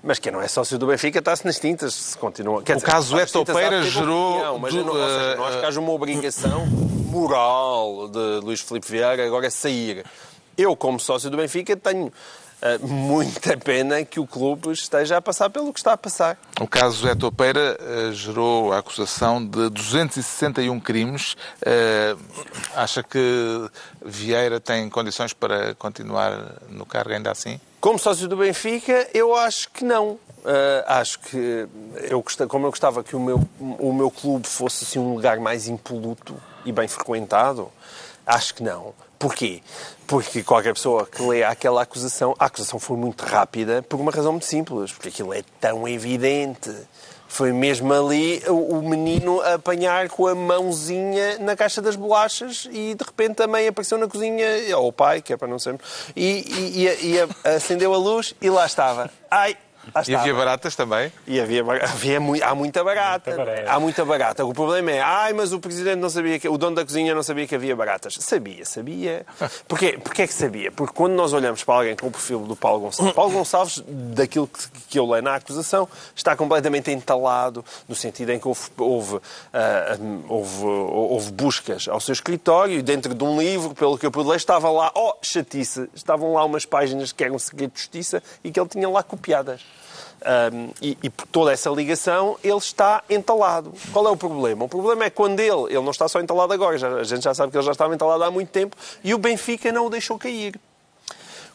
Mas quem não é sócio do Benfica está-se nas tintas. Se continua... Quer O caso está nas Eto tintas, há de Peira ter gerou opinião, Mas eu não, do- ou seja, não acho que haja uma obrigação moral de Luís Filipe Vieira agora sair. Eu, como sócio do Benfica, tenho eh, muita [LAUGHS] pena que o clube esteja a passar pelo que está a passar. O caso Eto Peira eh, gerou a acusação de 261 crimes. Eh, acha que Vieira tem condições para continuar no cargo ainda assim? Como sócio do Benfica, eu acho que não. Ah, acho que, eu, como eu gostava que o meu, o meu clube fosse assim, um lugar mais impoluto e bem frequentado, acho que não. Porquê? Porque qualquer pessoa que lê aquela acusação, a acusação foi muito rápida por uma razão muito simples, porque aquilo é tão evidente. Foi mesmo ali o menino a apanhar com a mãozinha na caixa das bolachas e de repente a mãe apareceu na cozinha, ou o pai, que é para não sempre, e, e- e- e acendeu a luz e lá estava. Ai, lá E havia baratas também? E havia, havia há muita barata. Muita barata. Há muita barata. O problema é, ai, mas o presidente não sabia que, o dono da cozinha não sabia que havia baratas. Sabia, sabia. [LAUGHS] Porquê, Porquê é que sabia? Porque quando nós olhamos para alguém com o perfil do Paulo Gonçalves, Paulo Gonçalves, daquilo que, que eu leio na acusação, está completamente entalado, no sentido em que houve, houve, ah, houve, houve buscas ao seu escritório e dentro de um livro, pelo que eu pude ler, estava lá, oh, chatice, estavam lá umas páginas que eram segredo de justiça e que ele tinha lá copiadas. Um, e, e por toda essa ligação ele está entalado. Qual é o problema? O problema é quando ele, ele não está só entalado agora, já- a gente já sabe que ele já estava entalado há muito tempo e o Benfica não o deixou cair.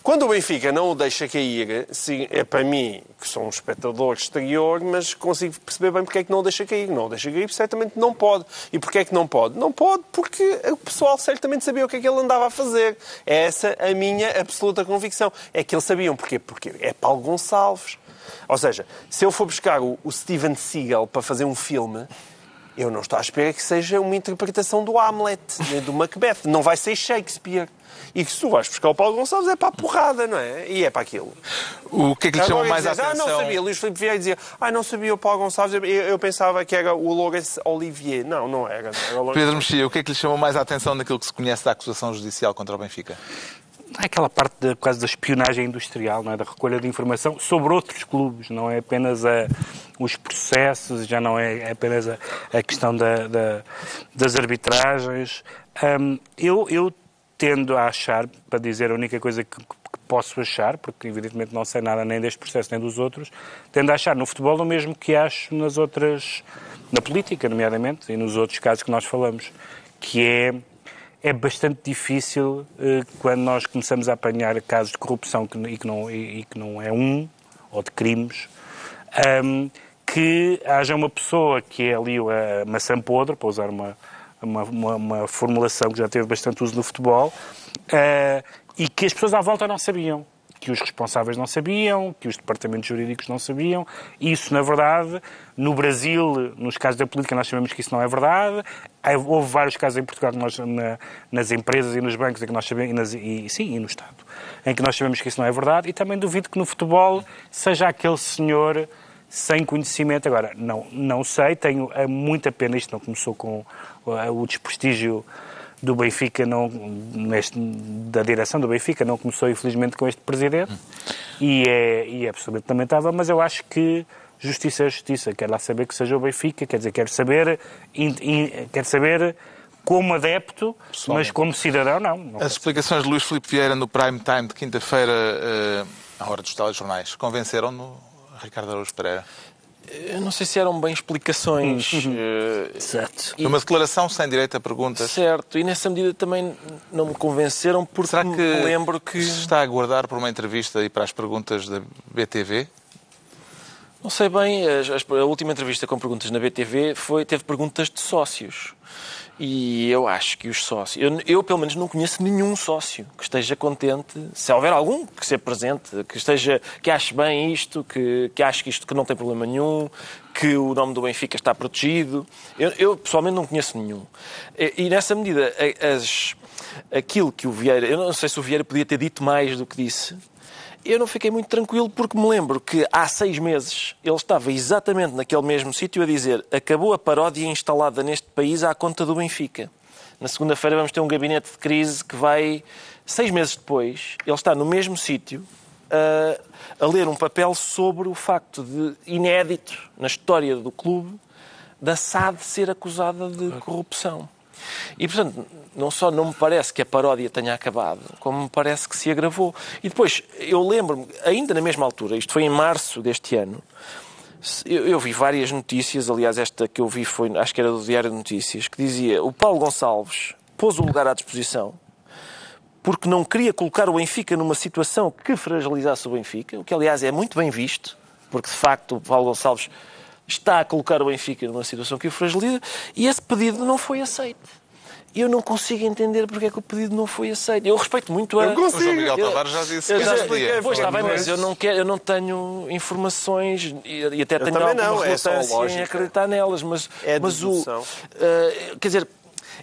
Quando o Benfica não o deixa cair, é para mim, que sou um espectador exterior, mas consigo perceber bem porque é que não o deixa cair. Não o deixa cair, certamente não pode. E porquê é que não pode? Não pode porque o pessoal certamente sabia o que é que ele andava a fazer. É essa a minha absoluta convicção. É que eles sabiam. Porquê? Porque é Paulo Gonçalves. Ou seja, se eu for buscar o, o Steven Seagal para fazer um filme, eu não estou à espera que seja uma interpretação do Hamlet, nem do Macbeth. Não vai ser Shakespeare. E que se tu vais buscar o Paulo Gonçalves é para a porrada, não é? E é para aquilo. O que é que lhe chama Agora mais a atenção? Ah, não sabia. Luís Filipe Vieira dizia, ah, não sabia o Paulo Gonçalves. Eu, eu pensava que era o Laurence Olivier. Não, não era. era o Laurence- Pedro Mexia, o que é que lhe chamou mais a atenção naquilo que se conhece da acusação judicial contra o Benfica? Aquela parte da, quase da espionagem industrial, não é? da recolha de informação sobre outros clubes, não é apenas a, os processos, já não é apenas a, a questão da- da- das arbitragens. Hum, eu, eu tendo a achar, para dizer a única coisa que, que posso achar, porque evidentemente não sei nada nem deste processo nem dos outros, tendo a achar no futebol o mesmo que acho nas outras, na política, nomeadamente, e nos outros casos que nós falamos, que é é bastante difícil eh, quando nós começamos a apanhar casos de corrupção que, e, que não, e, que não é um, ou de crimes, ahm, que haja uma pessoa que é ali a maçã podre, para usar uma, uma, uma, uma formulação que já teve bastante uso no futebol, ah, e que as pessoas à volta não sabiam. Que os responsáveis não sabiam, que os departamentos jurídicos não sabiam. Isso, na verdade, no Brasil, nos casos da política, nós sabemos que isso não é verdade. Houve vários casos em Portugal, nós, na- nas empresas e nos bancos, em que nós sabemos, e, nas- e- sim, e no Estado, em que nós sabemos que isso não é verdade. E também duvido que no futebol seja aquele senhor sem conhecimento. Agora, não, não sei, tenho eh, muita pena, isto não começou com o desprestígio do Benfica, não, neste, da direção do Benfica, não começou infelizmente com este presidente, e é, e é absolutamente lamentável, mas eu acho que justiça é justiça, quero lá saber que seja o Benfica, quer dizer, quero saber, in, in, quero saber como adepto, mas como cidadão não. não As explicações de Luís Filipe Vieira no prime time de quinta-feira, eh, à hora dos telejornais, convenceram-no, Ricardo Araújo Pereira? Eu não sei se eram bem explicações. eh, Exato. E- Uma declaração sem direito a perguntas. Certo, e nessa medida também não me convenceram porque Será que me lembro que. se está a aguardar por uma entrevista e para as perguntas da BTV? Não sei bem, as- a última entrevista com perguntas na BTV foi, teve perguntas de sócios. E eu acho que os sócios. Eu, eu, pelo menos, não conheço nenhum sócio que esteja contente, se houver algum que seja presente, que esteja, que ache bem isto, que, que ache que isto que não tem problema nenhum, que o nome do Benfica está protegido. Eu, eu, pessoalmente não conheço nenhum. E, e nessa medida, as, aquilo que o Vieira. Eu não sei se o Vieira podia ter dito mais do que disse. Eu não fiquei muito tranquilo porque me lembro que há seis meses ele estava exatamente naquele mesmo sítio a dizer acabou a paródia instalada neste país à conta do Benfica. Na segunda-feira vamos ter um gabinete de crise que vai, seis meses depois, ele está no mesmo sítio a, a ler um papel sobre o facto de, inédito na história do clube, da SAD ser acusada de corrupção. E, portanto, não só não me parece que a paródia tenha acabado, como me parece que se agravou. E depois, eu lembro-me, ainda na mesma altura, isto foi em março deste ano, eu, vi várias notícias, aliás, esta que eu vi foi, acho que era do Diário de Notícias, que dizia o Paulo Gonçalves pôs o lugar à disposição porque não queria colocar o Benfica numa situação que fragilizasse o Benfica, o que, aliás, é muito bem visto, porque, de facto, o Paulo Gonçalves está a colocar o Benfica numa situação que o fragiliza, e esse pedido não foi aceito. E eu não consigo entender porque é que o pedido não foi aceito. Eu respeito muito a... Eu O João Miguel Eu- Tavares já disse Eu que já já expliquei, pois está bem, mas eu não, quero, eu não tenho informações e, e até tenho também alguma não, é relutância em lógica. acreditar nelas, mas, É mas o, eh, quer dizer,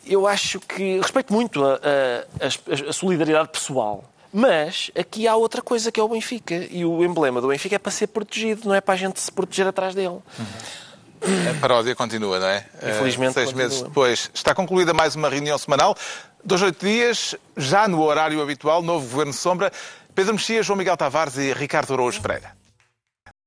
eu acho que respeito muito a, a- a- a solidariedade pessoal. Mas aqui há outra coisa que é o Benfica. E o emblema do Benfica é para ser protegido, não é para a gente se proteger atrás dele. A paródia continua, não é? Infelizmente Eh, Seis continua. meses depois está concluída mais uma reunião semanal. Dois, oito dias, já no horário habitual, novo Governo Sombra. Pedro Mexia, João Miguel Tavares e Ricardo Araújo Pereira.